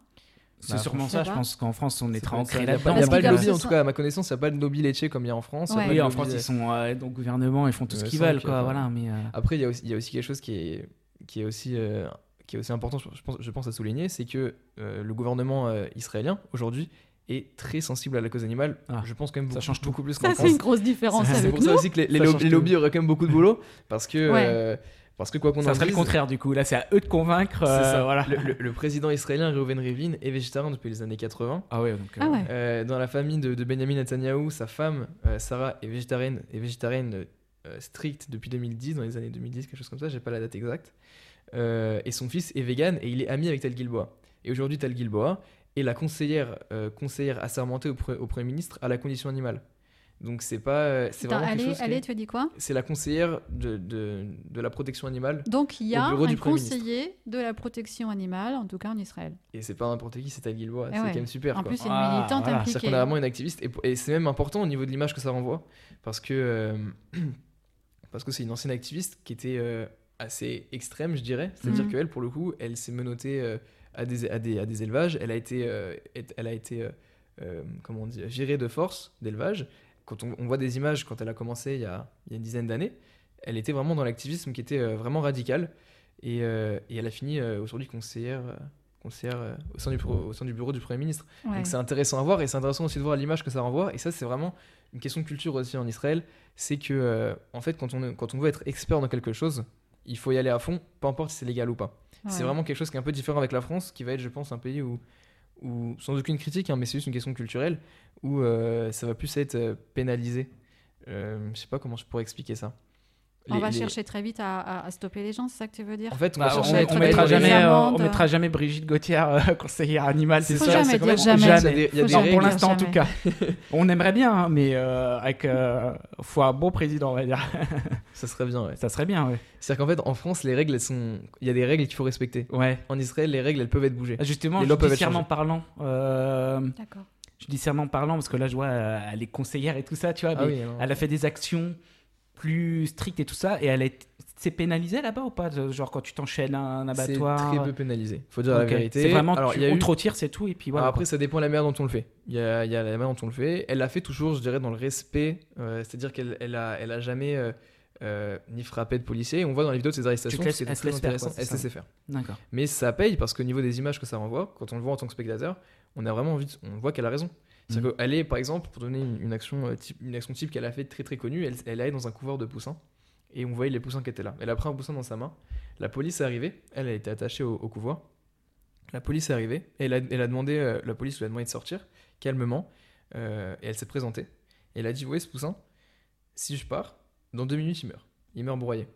C'est Bah, sûrement ça. Je pense qu'en France, on est très Il ancré n'y a, là-dedans. pas- il y a pas de lobby, en tout cas, à ma connaissance, il n'y a pas de lobby laitier comme il y a en France. a Oui, en France, ils sont euh, donc gouvernement, ils font tout Ouais, ce qu'ils veulent, quoi. pas- Voilà, mais euh, Après, il y, a aussi, il y a aussi quelque chose qui est, qui est, aussi, euh, qui est aussi important, je pense, je pense à souligner, c'est que euh, le gouvernement euh, israélien, aujourd'hui, est très sensible à la cause animale. Ah, je pense quand même ça change beaucoup plus qu'en Ça, France. c'est une grosse différence Ça, C'est pour nous. ça aussi que les, Ça lobbies auraient quand même beaucoup de boulot, parce que, Ouais. Euh, parce que quoi qu'on en ça serait le dise, contraire du coup. Là, c'est à eux de convaincre. c'est euh, ça. voilà. le, le- le président israélien Reuven Rivlin est végétarien depuis les années 80. Ah ouais, donc. Ah euh, ouais. Euh, dans la famille de, de Benjamin Netanyahu, sa femme euh, Sarah est végétarienne, est végétarienne euh, stricte depuis 2010, dans les années 2010, quelque chose comme ça, j'ai pas la date exacte. Euh, et son fils est vegan et il est ami avec Tal Gilboa. Et aujourd'hui, Tal Gilboa est la conseillère, euh, conseillère assermentée au Premier ministre à la condition animale. Donc c'est pas, euh, c'est vraiment quelque allez, chose. qui allez, est- tu as dit quoi C'est la conseillère de, de, de la protection animale. Donc il y a un conseiller de la protection animale, en tout cas en Israël. Et c'est pas n'importe qui, c'est Gilboa. Eh c'est ouais. quand même super. En quoi. plus, c'est une Ah, militante voilà. C'est-à-dire impliquée. qu'on a vraiment une activiste et, et c'est même important au niveau de l'image que ça renvoie parce que euh, parce que c'est une ancienne activiste qui était euh, assez extrême, je dirais. C'est-à-dire Mhm. qu'elle, pour le coup, elle s'est menottée euh, à, des, à, des, à des élevages. Elle a été, euh, elle a été euh, euh, comment on dit, virée de force d'élevage. Quand on, on voit des images, quand elle a commencé il y a, il y a une dizaine d'années, elle était vraiment dans l'activisme qui était euh, vraiment radical. Et, euh, et elle a fini euh, aujourd'hui conseillère, conseillère au, sein du, pro- au sein du bureau du Premier ministre. Ouais. Donc c'est intéressant à voir et c'est intéressant aussi de voir l'image que ça renvoie. Et ça, c'est vraiment une question de culture aussi en Israël. C'est que, euh, en fait, quand on, est- quand on veut être expert dans quelque chose, il faut y aller à fond, peu importe si c'est légal ou pas. C'est vraiment quelque chose qui est un peu différent avec la France, qui va être, je pense, un pays où, où sans aucune critique, hein, mais c'est juste une question culturelle, où euh, ça va plus être euh, pénalisé. Euh, je sais pas comment je pourrais expliquer ça. On Les- va les- chercher très vite à, à- à stopper les gens, c'est ça que tu veux dire En fait, on Bah, on, on mettra jamais, euh, on mettra jamais Brigitte Gauthier, euh, conseillère animale. C'est Faut ça, jamais dire jamais. Il y a des, jamais pour l'instant, en tout cas. on aimerait bien, hein, mais euh, avec euh, faut un bon président, on va dire. Ça serait bien, ouais. Ça serait bien, ouais. C'est-à-dire qu'en fait, en France, les règles, elles sont. Il y a des règles qu'il faut respecter. Ouais. En Israël, les règles, elles peuvent être bougées. Ah, Justement, judiciairement parlant, euh, D'accord. judiciairement parlant, parce que là, je vois, elle est conseillère et tout ça, tu vois, Ah mais oui, non. elle a fait des actions plus strictes et tout ça, et elle est, c'est pénalisé là-bas ou pas? Genre quand tu t'enchaînes un C'est abattoir. très peu pénalisé. Faut dire la vérité. C'est vraiment, Alors, tu, il y a on eu- te retire, c'est tout, et puis voilà. Après, ça dépend de la manière dont on le fait. Il y a, il y a la manière dont on le fait. Elle l'a fait toujours, je dirais, dans le respect. euh, C'est-à-dire qu'elle elle a, elle a jamais euh, euh, ni frappé de policier. On voit dans les vidéos de ses arrestations, se très faire, intéressant. quoi, c'est Elle faire. D'accord. Mais ça paye parce qu'au niveau des images que ça renvoie, quand on le voit en tant que spectateur, on a vraiment envie, de- on voit qu'elle a raison. C'est-à-dire Mhm. qu'elle est, par exemple, pour donner une, une action, euh, type, une action type qu'elle a fait très très connue, elle, elle allait dans un couloir de poussins et on voyait les poussins qui étaient là. Elle a pris un poussin dans sa main. La police est arrivée. Elle, elle était attachée au, au couloir. La police est arrivée et elle a, elle a demandé, euh, la police lui a demandé de sortir calmement euh, et elle s'est présentée. Et elle a dit, vous voyez ce poussin? Si je pars, dans deux minutes il meurt. Il meurt broyé.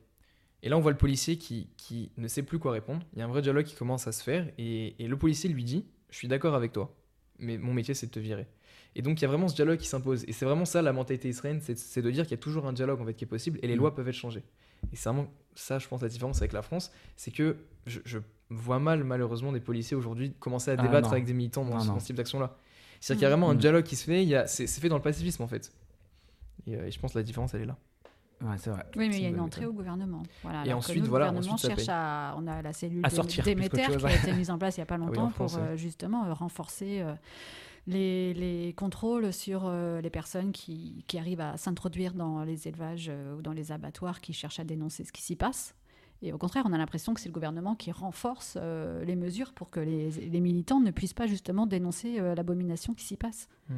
Et là, on voit le policier qui, qui ne sait plus quoi répondre. Il y a un vrai dialogue qui commence à se faire. Et, et le policier lui dit Je suis d'accord avec toi, mais mon métier, c'est de te virer. Et donc, il y a vraiment ce dialogue qui s'impose. Et c'est vraiment ça, la mentalité israélienne c'est de dire qu'il y a toujours un dialogue en fait, qui est possible et les Mm. lois peuvent être changées. Et c'est vraiment ça, je pense, la différence avec la France c'est que je, je vois mal, malheureusement, des policiers aujourd'hui commencer à Ah, débattre non. avec des militants dans, Non, ce- non. dans ce type d'action-là. C'est-à-dire qu'il y a vraiment un Mm. dialogue qui se fait, il y a- c'est fait dans le pacifisme en fait. Et, euh, et je pense que la différence, elle est là. Ouais, c'est vrai. Oui, mais il y a une entrée au gouvernement. Voilà, Et ensuite, nous, le voilà, gouvernement ensuite, ça cherche à. On a la cellule À de sortir Déméter qui a été mise en place il n'y a pas oui, en longtemps France, pour ouais. euh, justement euh, renforcer euh, les, les contrôles sur euh, les personnes qui, qui arrivent à s'introduire dans les élevages euh, ou dans les abattoirs qui cherchent à dénoncer ce qui s'y passe. Et au contraire, on a l'impression que c'est le gouvernement qui renforce euh, les mesures pour que les, les militants ne puissent pas justement dénoncer euh, l'abomination qui s'y passe. Mm.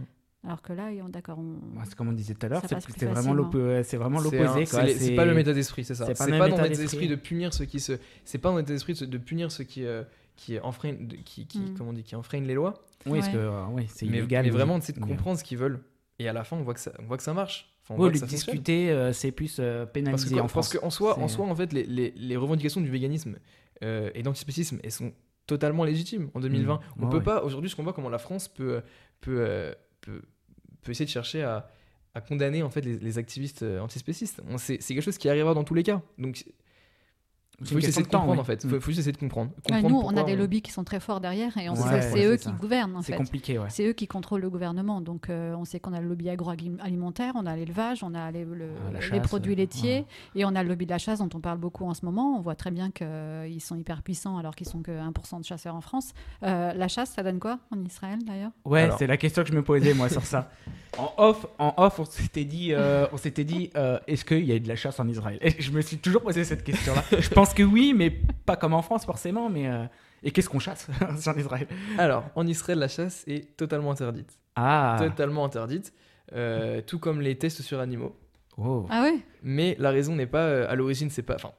Alors que là, on- d'accord, on... Ouais, c'est comme on disait tout à l'heure, c'est vraiment l'opposé. C'est pas le méta d'esprit, c'est ça. c'est pas pas, dans état l'état d'esprit. de punir ceux qui se. C'est pas dans l'état d'esprit de, de punir ceux qui euh, qui enfreignent, qui, qui, Mm. comment on dit, qui enfreignent les lois. Oui, parce que euh, ouais, c'est mais, illégal. mais oui. vraiment, c'est de comprendre ce qu'ils veulent. Et à la fin, on voit que ça, on voit que ça marche. Enfin, on Ouais, voit le que ça fonctionne. discuter, euh, c'est plus euh, Parce pénalisé que, en parce France. qu'en soi, en soi, en fait, les, les, les revendications du véganisme euh, et d'antispécisme, elles sont totalement légitimes en 2020. Mm. On Ouais, peut ouais. pas, aujourd'hui, ce qu'on voit comment la France peut, peut, euh, peut, peut essayer de chercher à, à condamner en fait les, les activistes antispécistes. C'est quelque chose qui arrivera dans tous les cas. Donc, il C'est faut juste essayer de temps, comprendre ouais. en fait. Mm. Faut, faut juste essayer de comprendre. Ouais, comprendre nous, on a des lobbies qui sont très forts derrière et on sait que c'est eux c'est qui gouvernent en C'est fait. compliqué, ouais. C'est eux qui contrôlent le gouvernement. Donc, euh, on sait qu'on a le lobby agroalimentaire, on a l'élevage, on a les, le- Ah, les produits euh, laitiers, ouais. et on a le lobby de la chasse dont on parle beaucoup en ce moment. On voit très bien qu'ils sont hyper puissants alors qu'ils sont que 1% de chasseurs en France. Euh, la chasse, ça donne quoi en Israël d'ailleurs? Ouais, c'est la question que je me posais moi sur ça. En off, en off, on s'était dit, euh, on s'était dit, euh, est-ce qu'il y a eu de la chasse en Israël? Et je me suis toujours posé cette question-là. je pense que oui, mais pas comme en France forcément. Mais euh, et qu'est-ce qu'on chasse en Israël? Alors, en Israël, la chasse est totalement interdite. Ah, Totalement interdite. Euh, tout comme les tests sur animaux. oh. Ah ouais? Mais la raison n'est pas euh, à l'origine, c'est pas. Enfin,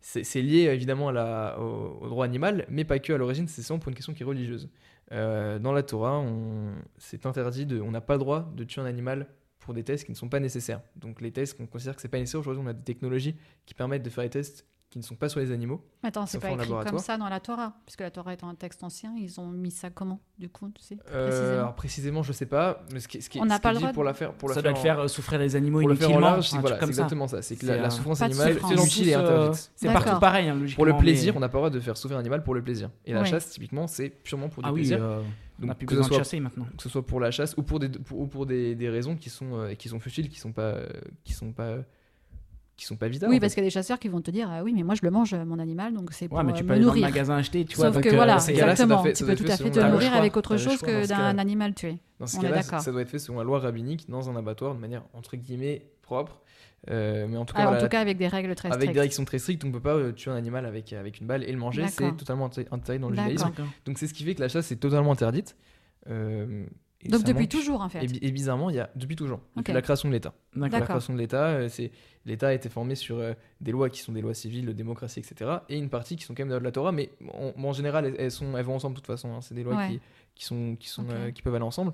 c'est lié évidemment à la- au, au droit animal, mais pas que à l'origine, c'est seulement pour une question qui est religieuse. Euh, dans la Torah, on- c'est interdit, de, on n'a pas le droit de tuer un animal pour des tests qui ne sont pas nécessaires. Donc les tests qu'on considère que c'est pas nécessaire, aujourd'hui on a des technologies qui permettent de faire des tests qui ne sont pas sur les animaux. Attends, c'est pas écrit comme ça dans la Torah, puisque la Torah est un texte ancien. Ils ont mis ça comment, du coup, tu sais Euh, précisément alors précisément, je sais pas, mais ce qui, ce qui, On n'a ce pas est le dit droit de- pour la faire, pour la ça doit faire te en- faire euh, souffrir les animaux pour le faire en inutilement. large, c'est voilà, exactement ça. C'est que la, la un- souffrance animale. C'est et euh, interdite. C'est partout pareil, hein, logiquement. Pour le mais- plaisir, on n'a pas le droit de faire souffrir un animal pour le plaisir. Et la Ouais. chasse, typiquement, c'est purement pour du Ah oui, plaisir. euh, on n'a Donc, plus que ce besoin de soit- chasser maintenant. que ce soit pour la chasse ou pour des, pour, ou pour des, des raisons qui sont, euh, qui sont futiles, qui sont pas, euh, qui sont pas, qui sont pas vitales. Oui, en parce fait. qu'il y a des chasseurs qui vont te dire Ah oui, mais moi je le mange, mon animal, donc c'est pour Ouais, mais euh, tu peux me aller dans le nourrir. magasin acheter, tu vois. Sauf donc, que euh, voilà, exactement. Tu peux tout à fait te nourrir avec autre Euh, chose que d'un animal tué. Dans ce cas-là, ça doit être fait selon la loi rabbinique dans un abattoir de manière entre guillemets propre. Euh, mais en tout cas, Ah, en voilà, tout cas, avec des règles très avec strictes. des règles qui sont très strictes, on ne peut pas euh, tuer un animal avec, avec une balle et le manger. C'est totalement interdit dans le judaïsme. Donc c'est ce qui fait que la chasse est totalement interdite. Euh, et Donc depuis manque- toujours, en fait. Et, bi- et bizarrement, il y a depuis toujours, depuis la création de l'État. La création de l'État, euh, c'est l'État a été formé sur euh, des lois qui sont des lois civiles, de démocratie, etc. Et une partie qui sont quand même de la Torah, mais en, en général, elles, elles sont, elles vont ensemble de toute façon. hein. C'est des lois Ouais. qui, qui sont, qui sont, euh, qui peuvent aller ensemble.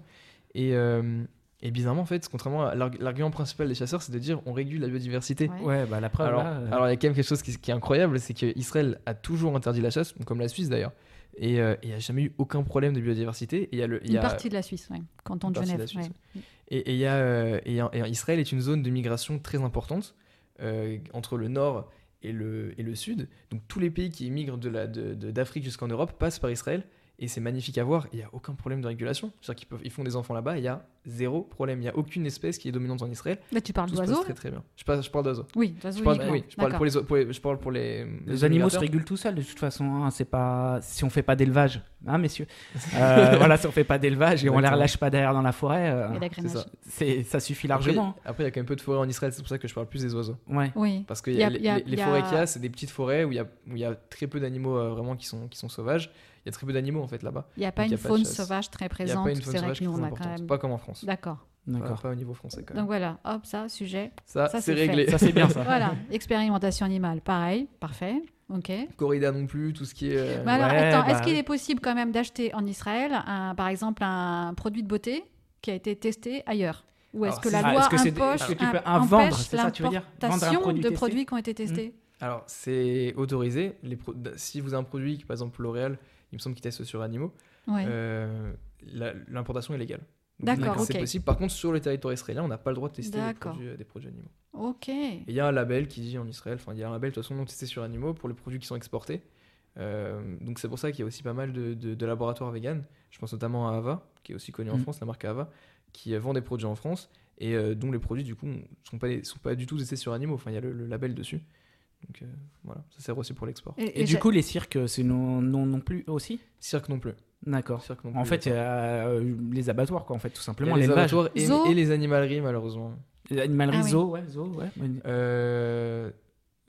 Et, euh, et bizarrement, en fait, contrairement à l'arg- l'argument principal des chasseurs, c'est de dire on régule la biodiversité. Ouais. Ouais, bah la preuve. Alors, là, euh, alors, il y a quand même quelque chose qui, qui est incroyable, c'est qu'Israël a toujours interdit la chasse, comme la Suisse d'ailleurs. Et euh, il n'y a jamais eu aucun problème de biodiversité. Et il y a le, Une partie de la Suisse, ouais. canton Une de partie de Genève. la Suisse, ouais. Et, et il y a, euh, et, et Israël est une zone de migration très importante euh, entre le nord et le, et le sud. Donc tous les pays qui migrent de la- de- de- d'Afrique jusqu'en Europe passent par Israël. Et c'est magnifique à voir. Il n'y a aucun problème de régulation. C'est-à-dire qu'ils peuvent, ils font des enfants là-bas. Il y a zéro problème. Il n'y a aucune espèce qui est dominante en Israël. Là, tu parles d'oiseaux très très bien. Je parle, je parle d'oiseaux. Oui, d'oiseaux Je parle, oui, je parle pour les, pour les- je parle pour les, Les animaux se régulent tout seuls de toute façon. hein. C'est pas si on fait pas d'élevage, hein, messieurs. Euh, voilà, si on fait pas d'élevage et on les Exactement. relâche pas derrière dans la forêt, euh, ça. c'est ça suffit largement. après, il y a quand même peu de forêts en Israël. C'est pour ça que je parle plus des oiseaux. Ouais. Oui. Parce que Il y a- les, y a- les- les il y a- forêts qu'il y a, c'est des petites forêts où il y a, où il y a très peu d'animaux euh, vraiment qui sont, qui sont sauvages. Il y a très peu d'animaux en fait là-bas. Il n'y a pas Donc, une a faune sauvage très Il n'y a présente. pas une faune sauvage nous, très on a importante. quand même. Pas comme en France. D'accord. Pas, D'accord. pas au niveau français quand même. Donc voilà, hop, ça, sujet. ça, ça, c'est réglé. Ça c'est bien ça. Voilà, expérimentation animale, pareil, parfait. Ok. Corrida non plus, tout ce qui est. euh, Mais alors, Ouais, attends, bah est-ce qu'il oui. est possible quand même d'acheter en Israël, un- par exemple, un produit de beauté qui a été testé ailleurs? Ou est-ce que la Ah, loi est-ce que des- peux un- vendre, ça, tu veux dire? L'importation produit de produits qui ont été testés? Alors, c'est autorisé. Les pro- Si vous avez un produit, par exemple L'Oréal, il me semble qu'il teste sur animaux, Ouais. euh, l'importation est légale. Donc, D'accord, C'est possible. Par contre, sur le territoire israélien, on n'a pas le droit de tester des produits, euh, des produits animaux. Ok. Il y a un label qui dit en Israël, enfin il y a un label de toute façon non testé sur animaux pour les produits qui sont exportés. Euh, donc c'est pour ça qu'il y a aussi pas mal de, de- de laboratoires vegan. Je pense notamment à Ava, qui est aussi connu en Mm. France, la marque Ava, qui vend des produits en France et euh, dont les produits du coup sont pas sont pas du tout testés sur animaux. Enfin il y a le, le label dessus. Donc euh, voilà, ça sert aussi pour l'export. Et, du coup, les cirques, c'est non, non non plus aussi Cirque non plus. D'accord. Cirque non En fait, il y d'accord. a euh, les abattoirs, quoi, en fait, tout simplement. les abattoirs et, les animaleries malheureusement. Les animaleries Ah oui. zoo, ouais, zoo, ouais. ouais. Euh,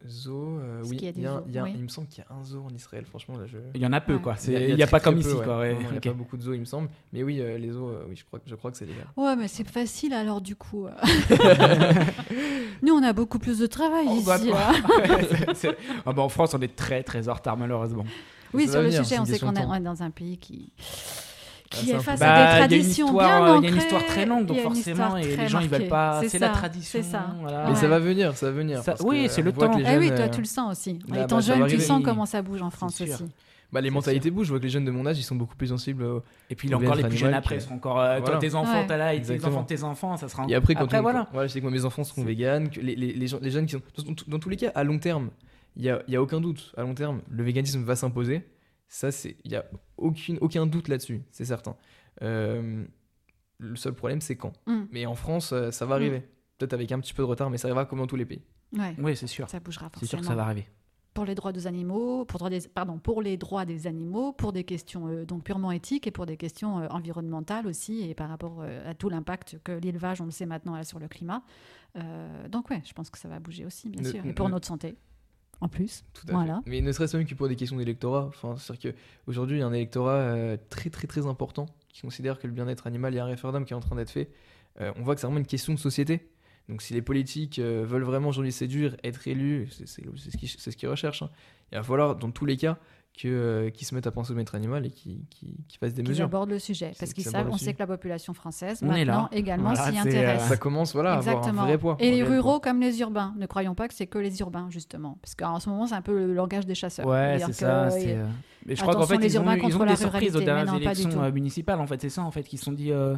Zoo, euh, oui. y a il, y a y a oui. me semble qu'il y a un zoo en Israël, franchement. Là, je... Il y en a peu, Ouais. quoi. C'est- Il n'y a, très, pas comme ici, peu, quoi. ouais. Non, non, Il n'y a pas beaucoup de zoos, il me semble. Mais oui, euh, les zoos, euh, oui, je crois, je crois que c'est légal. Ouais, mais c'est facile alors du coup. Nous, on a beaucoup plus de travail On ici. Ouais, c'est- Ah bah, en France, on est très très en retard, malheureusement. Oui, Ça sur le sujet, on sait qu'on est dans un pays qui, qui c'est est face Bah, à des il y a une traditions histoire, bien euh, ancrées. Il y a une histoire très longue, donc forcément, et les gens, ils veulent marquée. pas. C'est la tradition. c'est ça. voilà. Mais Ouais. ça va venir, ça va venir. Ça- parce oui, c'est le temps. Ah oui, toi, euh, tu le sens aussi. En bah, étant jeune, tu sens comment ça bouge en France aussi. bah, les mentalités bougent. Je vois que les jeunes de mon âge, ils sont beaucoup plus sensibles. au- Et puis encore les plus jeunes après seront encore euh, toi tes enfants Ouais. t'as là et tes enfants tes enfants ça sera Et après, quand après on, voilà voilà, je sais que moi, mes enfants seront véganes, que les, les, les, gens- les jeunes qui sont. Dans, dans tous les cas, à long terme, il n'y a, y a aucun doute. À long terme, le véganisme va s'imposer. Ça, c'est. Il n'y a aucune, aucun doute là-dessus, c'est certain. Euh, le seul problème, c'est quand. Mm. Mais en France, euh, ça va Mm. arriver. Peut-être avec un petit peu de retard, mais ça arrivera comme dans tous les pays. Ouais, oui c'est sûr ça bougera c'est sûr forcément. que ça va arriver Pour les droits des animaux, pour, droits des, pardon, pour les droits des animaux, pour des questions euh, donc purement éthiques et pour des questions euh, environnementales aussi, et par rapport euh, à tout l'impact que l'élevage, on le sait maintenant, a sur le climat. Euh, donc ouais, je pense que ça va bouger aussi, bien Ne- sûr. Et pour ne- notre santé, en plus. Tout à Voilà. fait. Mais ne serait-ce même que pour des questions d'électorat. Enfin, c'est-à-dire qu'aujourd'hui, il y a un électorat euh, très, très, très important qui considère que le bien-être animal, il y a un référendum qui est en train d'être fait. Euh, on voit que c'est vraiment une question de société. Donc, si les politiques euh, veulent vraiment aujourd'hui séduire, être élus, c'est c'est- c'est ce qu'ils c'est ce qu'ils recherchent. hein. Il va falloir, dans tous les cas, que, euh, qu'ils se mettent à penser au bien-être animal et qu'ils qu'ils- qu'ils fassent des mesures. abordent le sujet. Parce qu'ils savent, on sait que la population française, On est là. maintenant, également, Voilà, s'y intéresse. euh, Ça commence voilà, à avoir un Exactement. vrai poids. Et les ruraux poids. comme les urbains. Ne croyons pas que c'est que les urbains, justement. Parce qu'en ce moment, c'est un peu le langage des chasseurs. ouais c'est ça euh, euh, mais je crois qu'en fait les ils ont, urbains eu- ils contre ont la des surprises aux dernières élections municipales en fait c'est ça en fait qui se sont dit euh,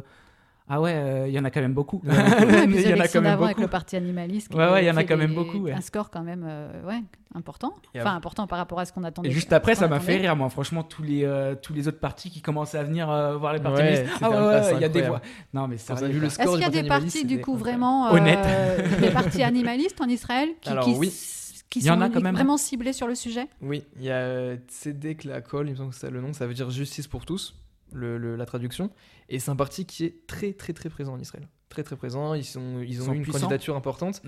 ah ouais euh, il y en a quand même beaucoup Il y en a beaucoup. Quand même d'avant avec beaucoup le parti animaliste. Ouais, ouais, il y en a quand même beaucoup, ouais. Un score quand même euh, ouais, important. Enfin, important par rapport à ce qu'on attendait. Et juste après, ça m'a fait rire, moi. Franchement, tous les, euh, tous les autres partis qui commençaient à venir euh, voir les partis c'était Ah ouais, il y a des voix. Non, mais Quand on a sérieux. vu le score Est-ce qu'il y a des parti partis du coup vraiment euh, Honnête. des partis animalistes en Israël qui, oui. sont a quand même. vraiment ciblés sur le sujet? Oui, il y a euh, Tzedek Laakol, il me semble que c'est ça le nom, ça veut dire justice pour tous, le, le- la traduction. Et c'est un parti qui est très très très présent en Israël. Très très présent, ils, sont, ils Ils ont sont eu une puissants. candidature importante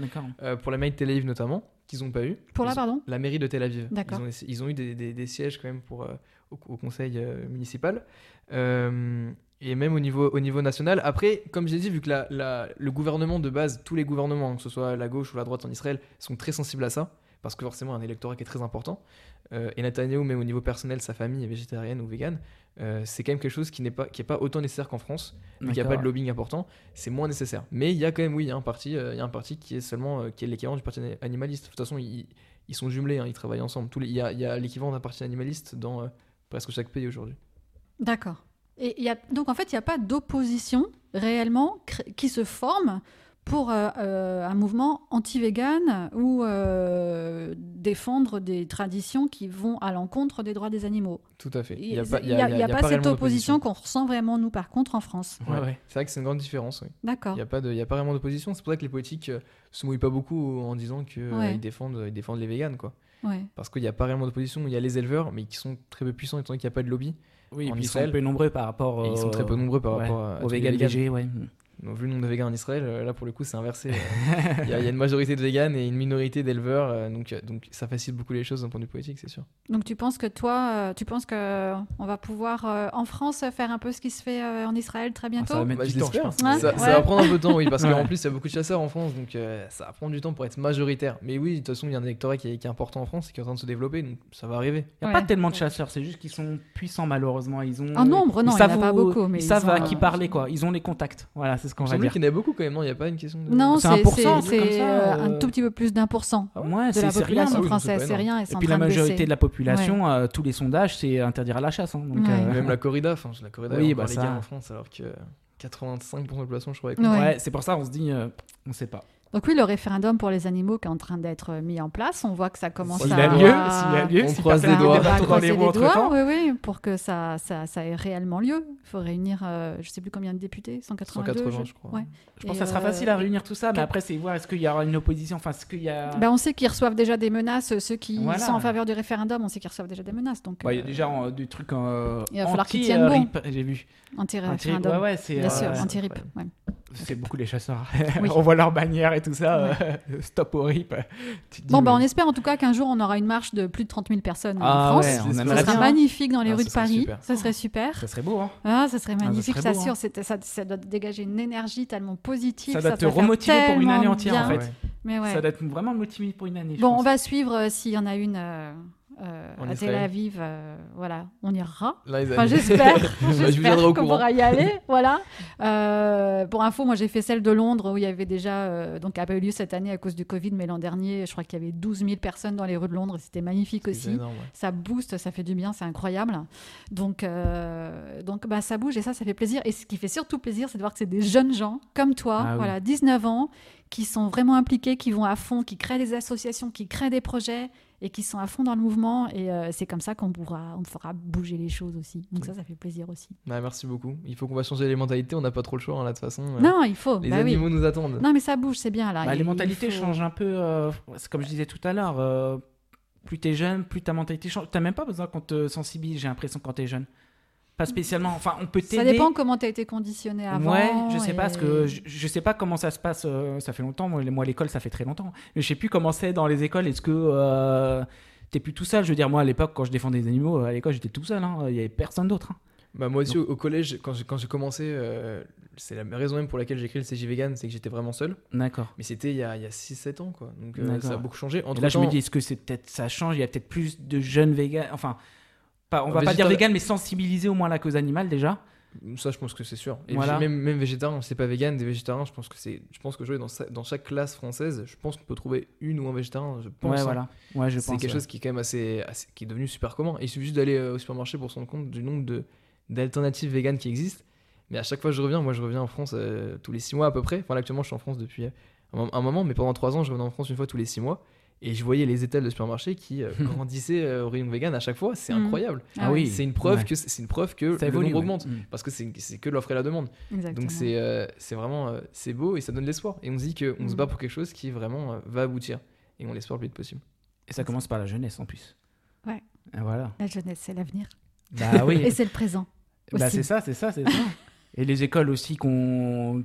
euh, pour la mairie de Tel Aviv notamment, qu'ils n'ont pas eu. Pour ont- pardon La mairie de Tel Aviv. D'accord. Ils ont, ils ont eu des, des- des sièges quand même pour, euh, au, au conseil euh, municipal. Euh, et même au niveau, au niveau national. Après, comme j'ai dit, vu que la- la- le gouvernement de base, tous les gouvernements, que ce soit la gauche ou la droite en Israël, sont très sensibles à ça, parce que forcément un électorat qui est très important. Euh, et Netanyahu, même au niveau personnel, sa famille est végétarienne ou végane, euh, c'est quand même quelque chose qui n'est pas, qui est pas autant nécessaire qu'en France, vu qu'il n'y a pas de lobbying important, c'est moins nécessaire. Mais il y a quand même, oui, il y a un parti, euh, il y a un parti qui est seulement, euh, qui est l'équivalent du parti animaliste. De toute façon, ils, ils sont jumelés, hein, ils travaillent ensemble. Tous les- il y a, l'équivalent d'un parti animaliste dans euh, presque chaque pays aujourd'hui. D'accord. Et il y a, donc en fait, il n'y a pas d'opposition réellement qui se forme pour euh, euh, un mouvement anti-vegan ou euh, défendre des traditions qui vont à l'encontre des droits des animaux. Tout à fait. Il n'y a, pas, cette réellement opposition qu'on ressent vraiment, nous, par contre, en France. Ouais, ouais. C'est vrai que c'est une grande différence. oui. D'accord. Il n'y a, pas de- y a pas vraiment d'opposition. C'est pour ça que les politiques euh, se mouillent pas beaucoup en disant qu'ils Ouais. défendent, ils défendent les véganes. Quoi. Ouais. Parce qu'il n'y a pas réellement d'opposition. Il y a les éleveurs, mais qui sont très peu puissants étant donné qu'il n'y a pas de lobby. Oui, et En puis ils sont peu nombreux par rapport ils sont très peu nombreux par ouais, rapport aux véganes ouais. Donc, vu le nombre de véganes en Israël, euh, là pour le coup c'est inversé. Euh, Il y, a- il y a une majorité de véganes et une minorité d'éleveurs, euh, donc, donc ça facilite beaucoup les choses d'un point de vue politique, c'est sûr. Donc tu penses que toi, tu penses que on va pouvoir en France faire un peu ce qui se fait en Israël très bientôt ça va mettre Bah, du temps, je pense. Ouais. Ça, va prendre un peu de temps, oui, parce Ouais. qu'en plus il y a beaucoup de chasseurs en France, donc euh, ça va prendre du temps pour être majoritaire. Mais oui, de toute façon il y a un électorat qui est, qui est important en France et qui est en train de se développer, donc ça va arriver. Il n'y a Ouais. pas tellement de chasseurs, c'est juste qu'ils sont puissants malheureusement. Ils ont, En nombre, non, ils il y en a pas beaucoup, mais ils ils savent ont à qui parler, quoi. Ils ont les contacts. Voilà, c'est ce qu'on va dire. qu'il y en a beaucoup quand même, non? Il n'y a pas une question de. Non, C'est c'est 1%, un c'est- ça, euh, euh. un tout petit peu plus d'un pour cent Ouais, de c'est la population française. C'est rien et en puis la majorité de la population, euh, tous les sondages, c'est interdire à la chasse. hein. Donc, Ouais. euh, Même la corrida, enfin la corrida, Oui, bah les ça. gars en France, alors que 85% de la population, je crois, est Ouais. c'est pour ça on se dit, euh, on sait pas. Donc oui, le référendum pour les animaux qui est en train d'être mis en place, on voit que ça commence S'il à... a lieu, s'il a lieu, On si croise les doigts. ne dans croiser les les roues entre doigts, temps. oui, oui, pour que ça, ça, ça ait réellement lieu. Il faut réunir, euh, je sais plus combien de députés, 182 180, je crois. Ouais. Je pense que ça sera euh, facile à réunir tout ça, mais après, c'est voir est-ce qu'il y aura une opposition, enfin, est-ce qu'il y a. Ben, on sait qu'ils reçoivent déjà des menaces, ceux qui Voilà. sont en faveur du référendum, on sait qu'ils reçoivent déjà des menaces. Donc, Bah, il y a euh, déjà euh, des trucs euh, Il va falloir qu'ils anti, tiennent euh, bon. RIP, j'ai vu. Anti- anti-référendum. Ouais, ouais, c'est. Bien euh, sûr, anti-RIP. ouais. C'est beaucoup les chasseurs. Oui. on voit leur bannière et tout ça. euh, stop au rip. Te Bon, bah, on espère en tout cas qu'un jour on aura une marche de plus de 30 000 personnes Ah en France. ouais, on Ce aimerait Ce sera bien. magnifique dans les Ah, rues de serait Paris. super. Ça serait super. Ça serait beau, hein Ah, ça serait ça magnifique, serait beau, t'assure. hein. C'est- Ça, ça doit dégager une énergie tellement positive. Ça doit te remotiver pour une année entière, bien. en fait. Ouais. Mais ouais. Ça doit être vraiment motivé pour une année. Bon, on va suivre euh, s'il y en a une euh, euh, à Tel. Aviv. euh, voilà, on ira. Enfin, j'espère. Bah, j'espère qu'on pourra y aller. Voilà. Euh, pour info, moi, j'ai fait celle de Londres où il y avait déjà, donc, n'a pas eu lieu cette année à cause du Covid, mais l'an dernier, je crois qu'il y avait 12 000 personnes dans les rues de Londres. C'était magnifique aussi. énorme, ouais. Ça booste, ça fait du bien, c'est incroyable. Donc, donc bah, ça bouge et ça, ça fait plaisir. Et ce qui fait surtout plaisir, c'est de voir que c'est des jeunes gens comme toi, Ah oui. voilà, 19 ans, qui sont vraiment impliqués, qui vont à fond, qui créent des associations, qui créent des projets et qui sont à fond dans le mouvement. Et euh, c'est comme ça qu'on pourra, on fera bouger les choses aussi. Donc ça, ça fait plaisir aussi. Ouais, merci beaucoup. Il faut qu'on va changer les mentalités. On n'a pas trop le choix, hein, là, de toute façon. Euh, Non, il faut. les bah oui. animaux nous attendent. Non, mais ça bouge, c'est bien là. Bah, Il- les mentalités faut- changent un peu. euh, c'est comme je disais tout à l'heure. euh, plus t'es jeune, plus ta mentalité change. T'as même pas besoin qu'on te sensibilise, j'ai l'impression, quand t'es jeune. Pas spécialement. Enfin, on peut t'aider. Ça dépend comment tu as été conditionné avant. Ouais, je sais pas, parce que je, je sais pas comment ça se passe. euh, ça fait longtemps. Moi, l'école, ça fait très longtemps. Mais je sais plus comment c'est dans les écoles. Est-ce que euh, t'es plus tout seul? Je veux dire, moi, à l'époque, quand je défendais des animaux, à l'école, j'étais tout seul. hein. Il y avait personne d'autre. hein. Bah, moi aussi, au, au collège, quand j'ai, quand j'ai commencé, euh, c'est la raison même pour laquelle j'ai créé le CJ Vegan, c'est que j'étais vraiment seul. D'accord. Mais c'était il y a, a 6-7 ans, quoi. Donc euh, ça a beaucoup changé. Et Entre là, je me dis, est-ce que c'est peut-être ça change? Il y a peut-être plus de jeunes véganes. Enfin, pas, on va pas dire véganes, mais sensibiliser au moins à la cause animale déjà. Ça, je pense que c'est sûr. Et Voilà. même, même végétarien, c'est pas vegan, des végétariens, je pense que c'est. Je pense que je dans, dans chaque classe française, je pense qu'on peut trouver une ou un végétarien. Je pense. ouais, hein. voilà. Ouais, je C'est quelque ouais. chose qui est quand même assez, assez- qui est devenu super commun. Et il suffit juste d'aller euh, au supermarché pour se rendre compte du nombre de d'alternatives véganes qui existent. Mais à chaque fois que je reviens, moi je reviens en France euh, tous les 6 mois à peu près. Enfin là, actuellement je suis en France depuis euh, un, mom- un moment, mais pendant 3 ans je revenais en France une fois tous les 6 mois. Et je voyais les étals de supermarché qui euh, grandissaient euh, au rayon vegan à chaque fois. C'est Mhm. incroyable. Ah oui. C'est une preuve Ouais. que c'est une preuve que Ça le évolue. nombre ouais. augmente Mm. parce que c'est c'est que l'offre et la demande. Exactement. Donc c'est euh, c'est vraiment euh, c'est beau et ça donne l'espoir. Et on se dit qu'on se Mhm. bat pour quelque chose qui vraiment euh, va aboutir. Et on l'espère le plus vite possible. Et ça commence par la jeunesse en plus. Ouais. Et voilà. La jeunesse, c'est l'avenir. Bah oui. Et c'est le présent. Bah, c'est ça, c'est ça, c'est ça. Et les écoles aussi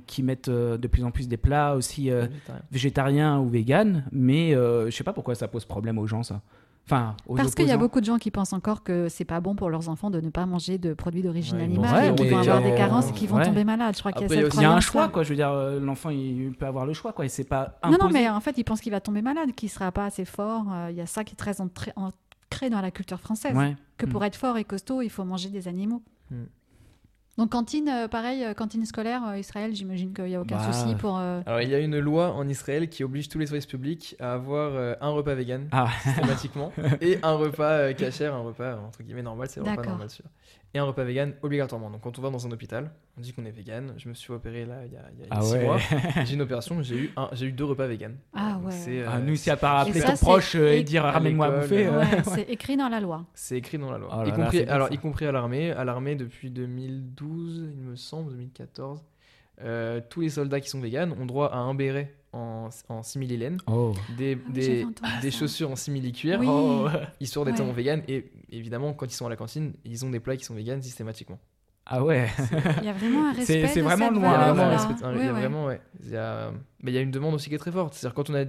qui mettent euh, de plus en plus des plats aussi euh, Végétarien. végétariens ou véganes, mais euh, je sais pas pourquoi ça pose problème aux gens ça. Enfin, aux Parce qu'il y a beaucoup de gens qui pensent encore que c'est pas bon pour leurs enfants de ne pas manger de produits d'origine Ouais, animale ouais, et qu'ils mais vont avoir euh, des carences et qu'ils vont ouais. tomber malades. Je crois qu'il y a cette y un choix quoi, je veux dire euh, l'enfant il peut avoir le choix quoi et c'est pas Non, non, imposé. mais en fait, il pense qu'il va tomber malade, qu'il sera pas assez fort. Euh, Il y a ça qui est très ancré dans la culture française. Ouais. Que Mm. pour être fort et costaud, il faut manger des animaux. Mm. Donc cantine, euh, pareil, euh, cantine scolaire, euh, Israël, j'imagine qu'il n'y a aucun Bah, souci pour... euh, Alors, il y a une loi en Israël qui oblige tous les services publics à avoir euh, un repas vegan Ah. systématiquement et un repas euh, cachère, un repas entre guillemets normal, c'est le repas normal sûr. Et un repas vegan obligatoirement. Donc, quand on va dans un hôpital, on dit qu'on est vegan. Je me suis opéré là il y a, il y a Ah six ouais. mois. J'ai une opération, j'ai eu, un- j'ai eu deux repas vegan. Ah Donc, ouais. c'est, euh, Ah, nous si à part appeler ton c'est proche euh, et dire ramène-moi à bouffer. euh, ouais, ouais. C'est écrit dans la loi. C'est écrit dans la loi. Oh là y, compris, c'est alors, ça. y compris à l'armée. À l'armée depuis 2012, il me semble, 2014. euh, tous les soldats qui sont véganes ont droit à un béret en, en simili-laine, Oh. des, Ah oui, des, des chaussures en simili-cuir, Oui. Oh. histoire d'être Ouais. en vegan. Et évidemment, quand ils sont à la cantine, ils ont des plats qui sont véganes systématiquement. Ah ouais. Il y a vraiment un C'est- respect. c'est vraiment Il loin, y a vraiment, valeur-là. un respect- un- il y a Ouais, vraiment, ouais. Il y a, mais il y a une demande aussi qui est très forte. C'est-à-dire quand on a,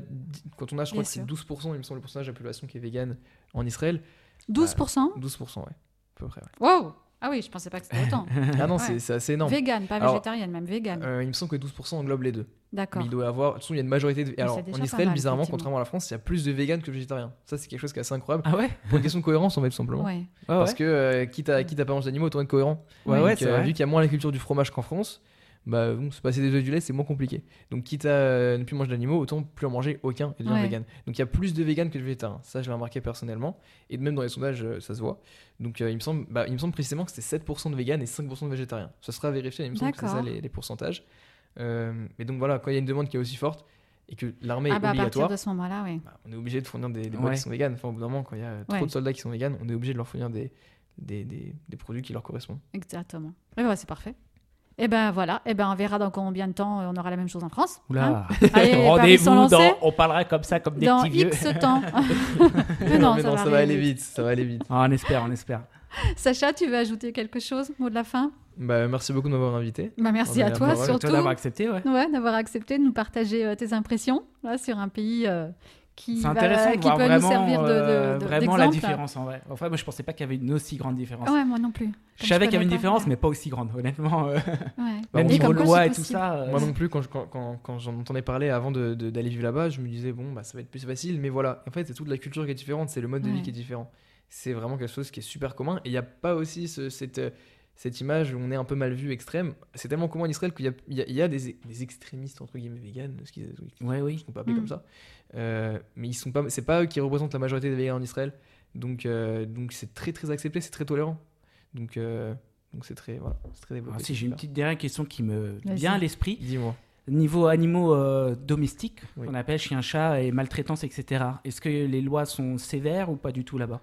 quand on a, je crois Bien que c'est sûr. 12%, il me semble, le pourcentage de la population qui est végane en Israël. 12% 12%, ouais. À peu près, ouais. Wow Ah oui, je pensais pas que c'était autant. Ah non, Ouais. c'est assez énorme. Vegan, pas Alors, végétarienne, même vegan. Euh, il me semble que 12% englobe les deux. D'accord. Il doit y avoir. De toute façon, il y a une majorité de. Alors, en Israël, mal, bizarrement, contrairement à la France, il y a plus de véganes que de végétariens. Ça, c'est quelque chose qui est assez incroyable. Ah ouais. Pour une question de cohérence, en fait, tout simplement. Ouais. Ouais, Parce que euh, quitte, à, quitte à pas manger d'animaux, autant être cohérent. Ouais, ouais, Donc, euh, vu qu'il y a moins la culture du fromage qu'en France, bah, bon, se passer des œufs du lait, c'est moins compliqué. Donc, quitte à ne plus manger d'animaux, autant plus en manger aucun et devenir Ouais. vegan. Donc, il y a plus de véganes que de végétariens. Ça, je l'ai remarqué personnellement. Et même dans les sondages, euh, ça se voit. Donc, euh, il, me semble, bah, il me semble précisément que c'était 7% de véganes et 5% de végétariens. Ça sera vérifié, il me semble que c'est ça les, les pourcentages. Euh, mais donc, voilà, quand il y a une demande qui est aussi forte et que l'armée Ah est bah à obligatoire, de ce moment-là, oui. bah, on est obligé de fournir des, des Ouais. qui sont véganes. Enfin, au bout d'un moment, quand il y a trop Ouais. de soldats qui sont véganes, on est obligé de leur fournir des, des, des, des produits qui leur correspondent. Exactement. Et bah, c'est parfait. Et ben voilà, et ben on verra dans combien de temps on aura la même chose en France. hein. Oula. Sont Rendez-vous dans. On parlera comme ça, comme des Dans petits vieux. X temps. Mais non, Mais ça, va, ça va aller vite, ça va aller vite. Ah, on espère, on espère. Sacha, tu veux ajouter quelque chose, mot de la fin? Bah, merci beaucoup de m'avoir invité. bah, Merci à toi, surtout. Toi d'avoir accepté, ouais. Ouais, d'avoir accepté de nous partager euh, tes impressions là, sur un pays euh, qui, C'est va- intéressant de qui peut vraiment, nous servir de, de- euh, de- vraiment la différence en vrai. Enfin, moi, je pensais pas qu'il y avait une aussi grande différence. Ouais, moi non plus. je Comme savais qu'il y avait une pas, différence, mais pas aussi grande, honnêtement. euh, Ouais. Même niveau comme loi et tout possible. ça. euh, Moi non plus, quand, je- quand, quand, quand j'en entendais parler avant de- de- d'aller vivre là-bas, je me disais, bon, bah, ça va être plus facile. Mais voilà, en fait, c'est toute la culture qui est différente, c'est le mode de vie qui est différent. C'est vraiment quelque chose qui est super commun. Et il n'y a pas aussi ce- cette, euh, cette image où on est un peu mal vu, extrême. C'est tellement commun en Israël qu'il y a, il y a- il y a des, des extrémistes, entre guillemets, véganes, ce qu'ils Ouais, oui. qu'on peut appeler Mm. comme ça. Euh, mais ils sont pas, c'est pas eux qui représentent la majorité des véganes en Israël. Donc, euh, donc c'est très très accepté, c'est très tolérant. Donc, euh, donc c'est très, voilà, c'est très développé. Ah, si, j'ai une petite dernière question qui me vient à l'esprit. Dis-moi. Niveau animaux euh, domestiques, Oui. qu'on appelle chien, chat et maltraitance, etc. Est-ce que les lois sont sévères ou pas du tout là-bas?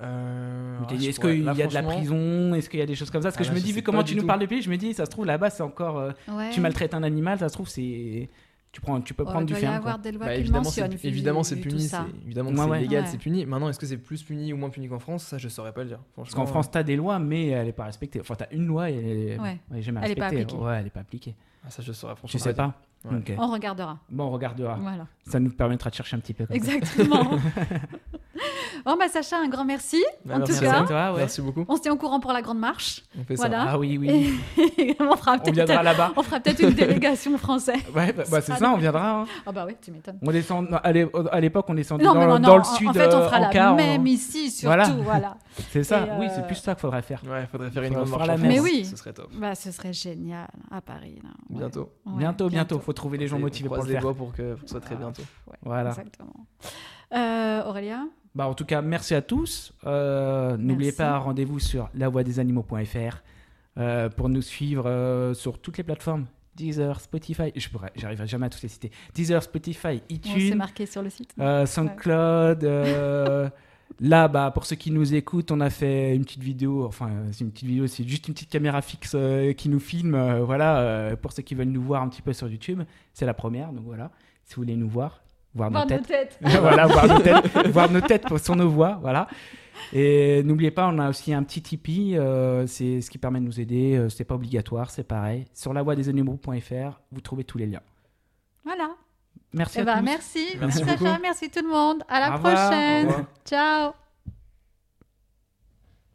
Euh, ah, Est-ce qu'il y a de la prison? Est-ce qu'il y a des choses comme ça? Parce que Ah, je là, me dis, vu comment tu nous tout. parles depuis, je me dis, ça se trouve là-bas, c'est encore. euh, Ouais. Tu maltraites un animal, ça se trouve, c'est. Tu, prends, tu peux Oh, prendre du lois bah, évidemment, c'est, évidemment, c'est puni. évidemment que Ouais, c'est ouais. légal, Ouais. c'est puni. Maintenant, est-ce que c'est plus puni ou moins puni qu'en France? Ça, je saurais pas le dire. Parce qu'en France, tu as des lois, mais elle n'est pas respectée. Enfin, tu as une loi et elle est, Ouais. elle est jamais Elle est pas respectée. appliquée. Ouais, elle n'est pas appliquée. ah, ça, je saurais franchement. Tu sais pas. On regardera. Bon, on regardera. Voilà. Ça nous permettra de chercher un petit peu. comme ça. Exactement. bon, bah, Sacha, un grand merci. Bah, en merci tout cas, à toi, ouais. Merci beaucoup. on se tient au courant pour la grande marche. On fait Voilà. Ah oui, oui. Et on fera On peut-être viendra là-bas. on fera peut-être une délégation française. Ouais, bah, bah, c'est ça, on viendra. hein. Ah bah oui, tu m'étonnes. On descend, non, à l'é- à l'époque, on descendait Non, dans, non, dans non. le en- sud. en fait, on euh, fera la car, même on- ici, surtout. Voilà. Voilà. C'est ça, oui, euh, c'est plus ça qu'il faudrait faire. Ouais, faudrait faire une grande marche. la même. Mais oui. Ce serait top. Bah, ce serait génial à Paris. Là. Ouais. Bientôt. Ouais, bientôt, bientôt. Faut trouver les gens motivés pour le les faire. pour que ce soit très Ah. bientôt. Voilà. Exactement. Euh, Aurélia? Bah, en tout cas, merci à tous. Euh, N'oubliez pas, rendez-vous sur lavoidesanimaux.fr euh, pour nous suivre euh, sur toutes les plateformes. Deezer, Spotify, je pourrais, j'arriverai jamais à tous les citer. Deezer, Spotify, iTunes, marqué sur le site. euh, SoundCloud. là, bah, pour ceux qui nous écoutent, on a fait une petite vidéo. Enfin, c'est une petite vidéo, c'est juste une petite caméra fixe qui nous filme. voilà, pour ceux qui veulent nous voir un petit peu sur YouTube, c'est la première. Donc voilà, si vous voulez nous voir, voir nos Voir nos têtes. têtes. voilà, voir nos têtes, voir nos têtes pour- sur nos voix, voilà. Et n'oubliez pas, on a aussi un petit Tipeee, euh, c'est ce qui permet de nous aider. euh, c'est pas obligatoire, c'est pareil. Sur lavoidesanimaux.fr, vous trouvez tous les liens. Voilà. Merci Eh à ben, tous. merci. Merci Sacha, merci tout le monde. À la Au prochaine. Ciao.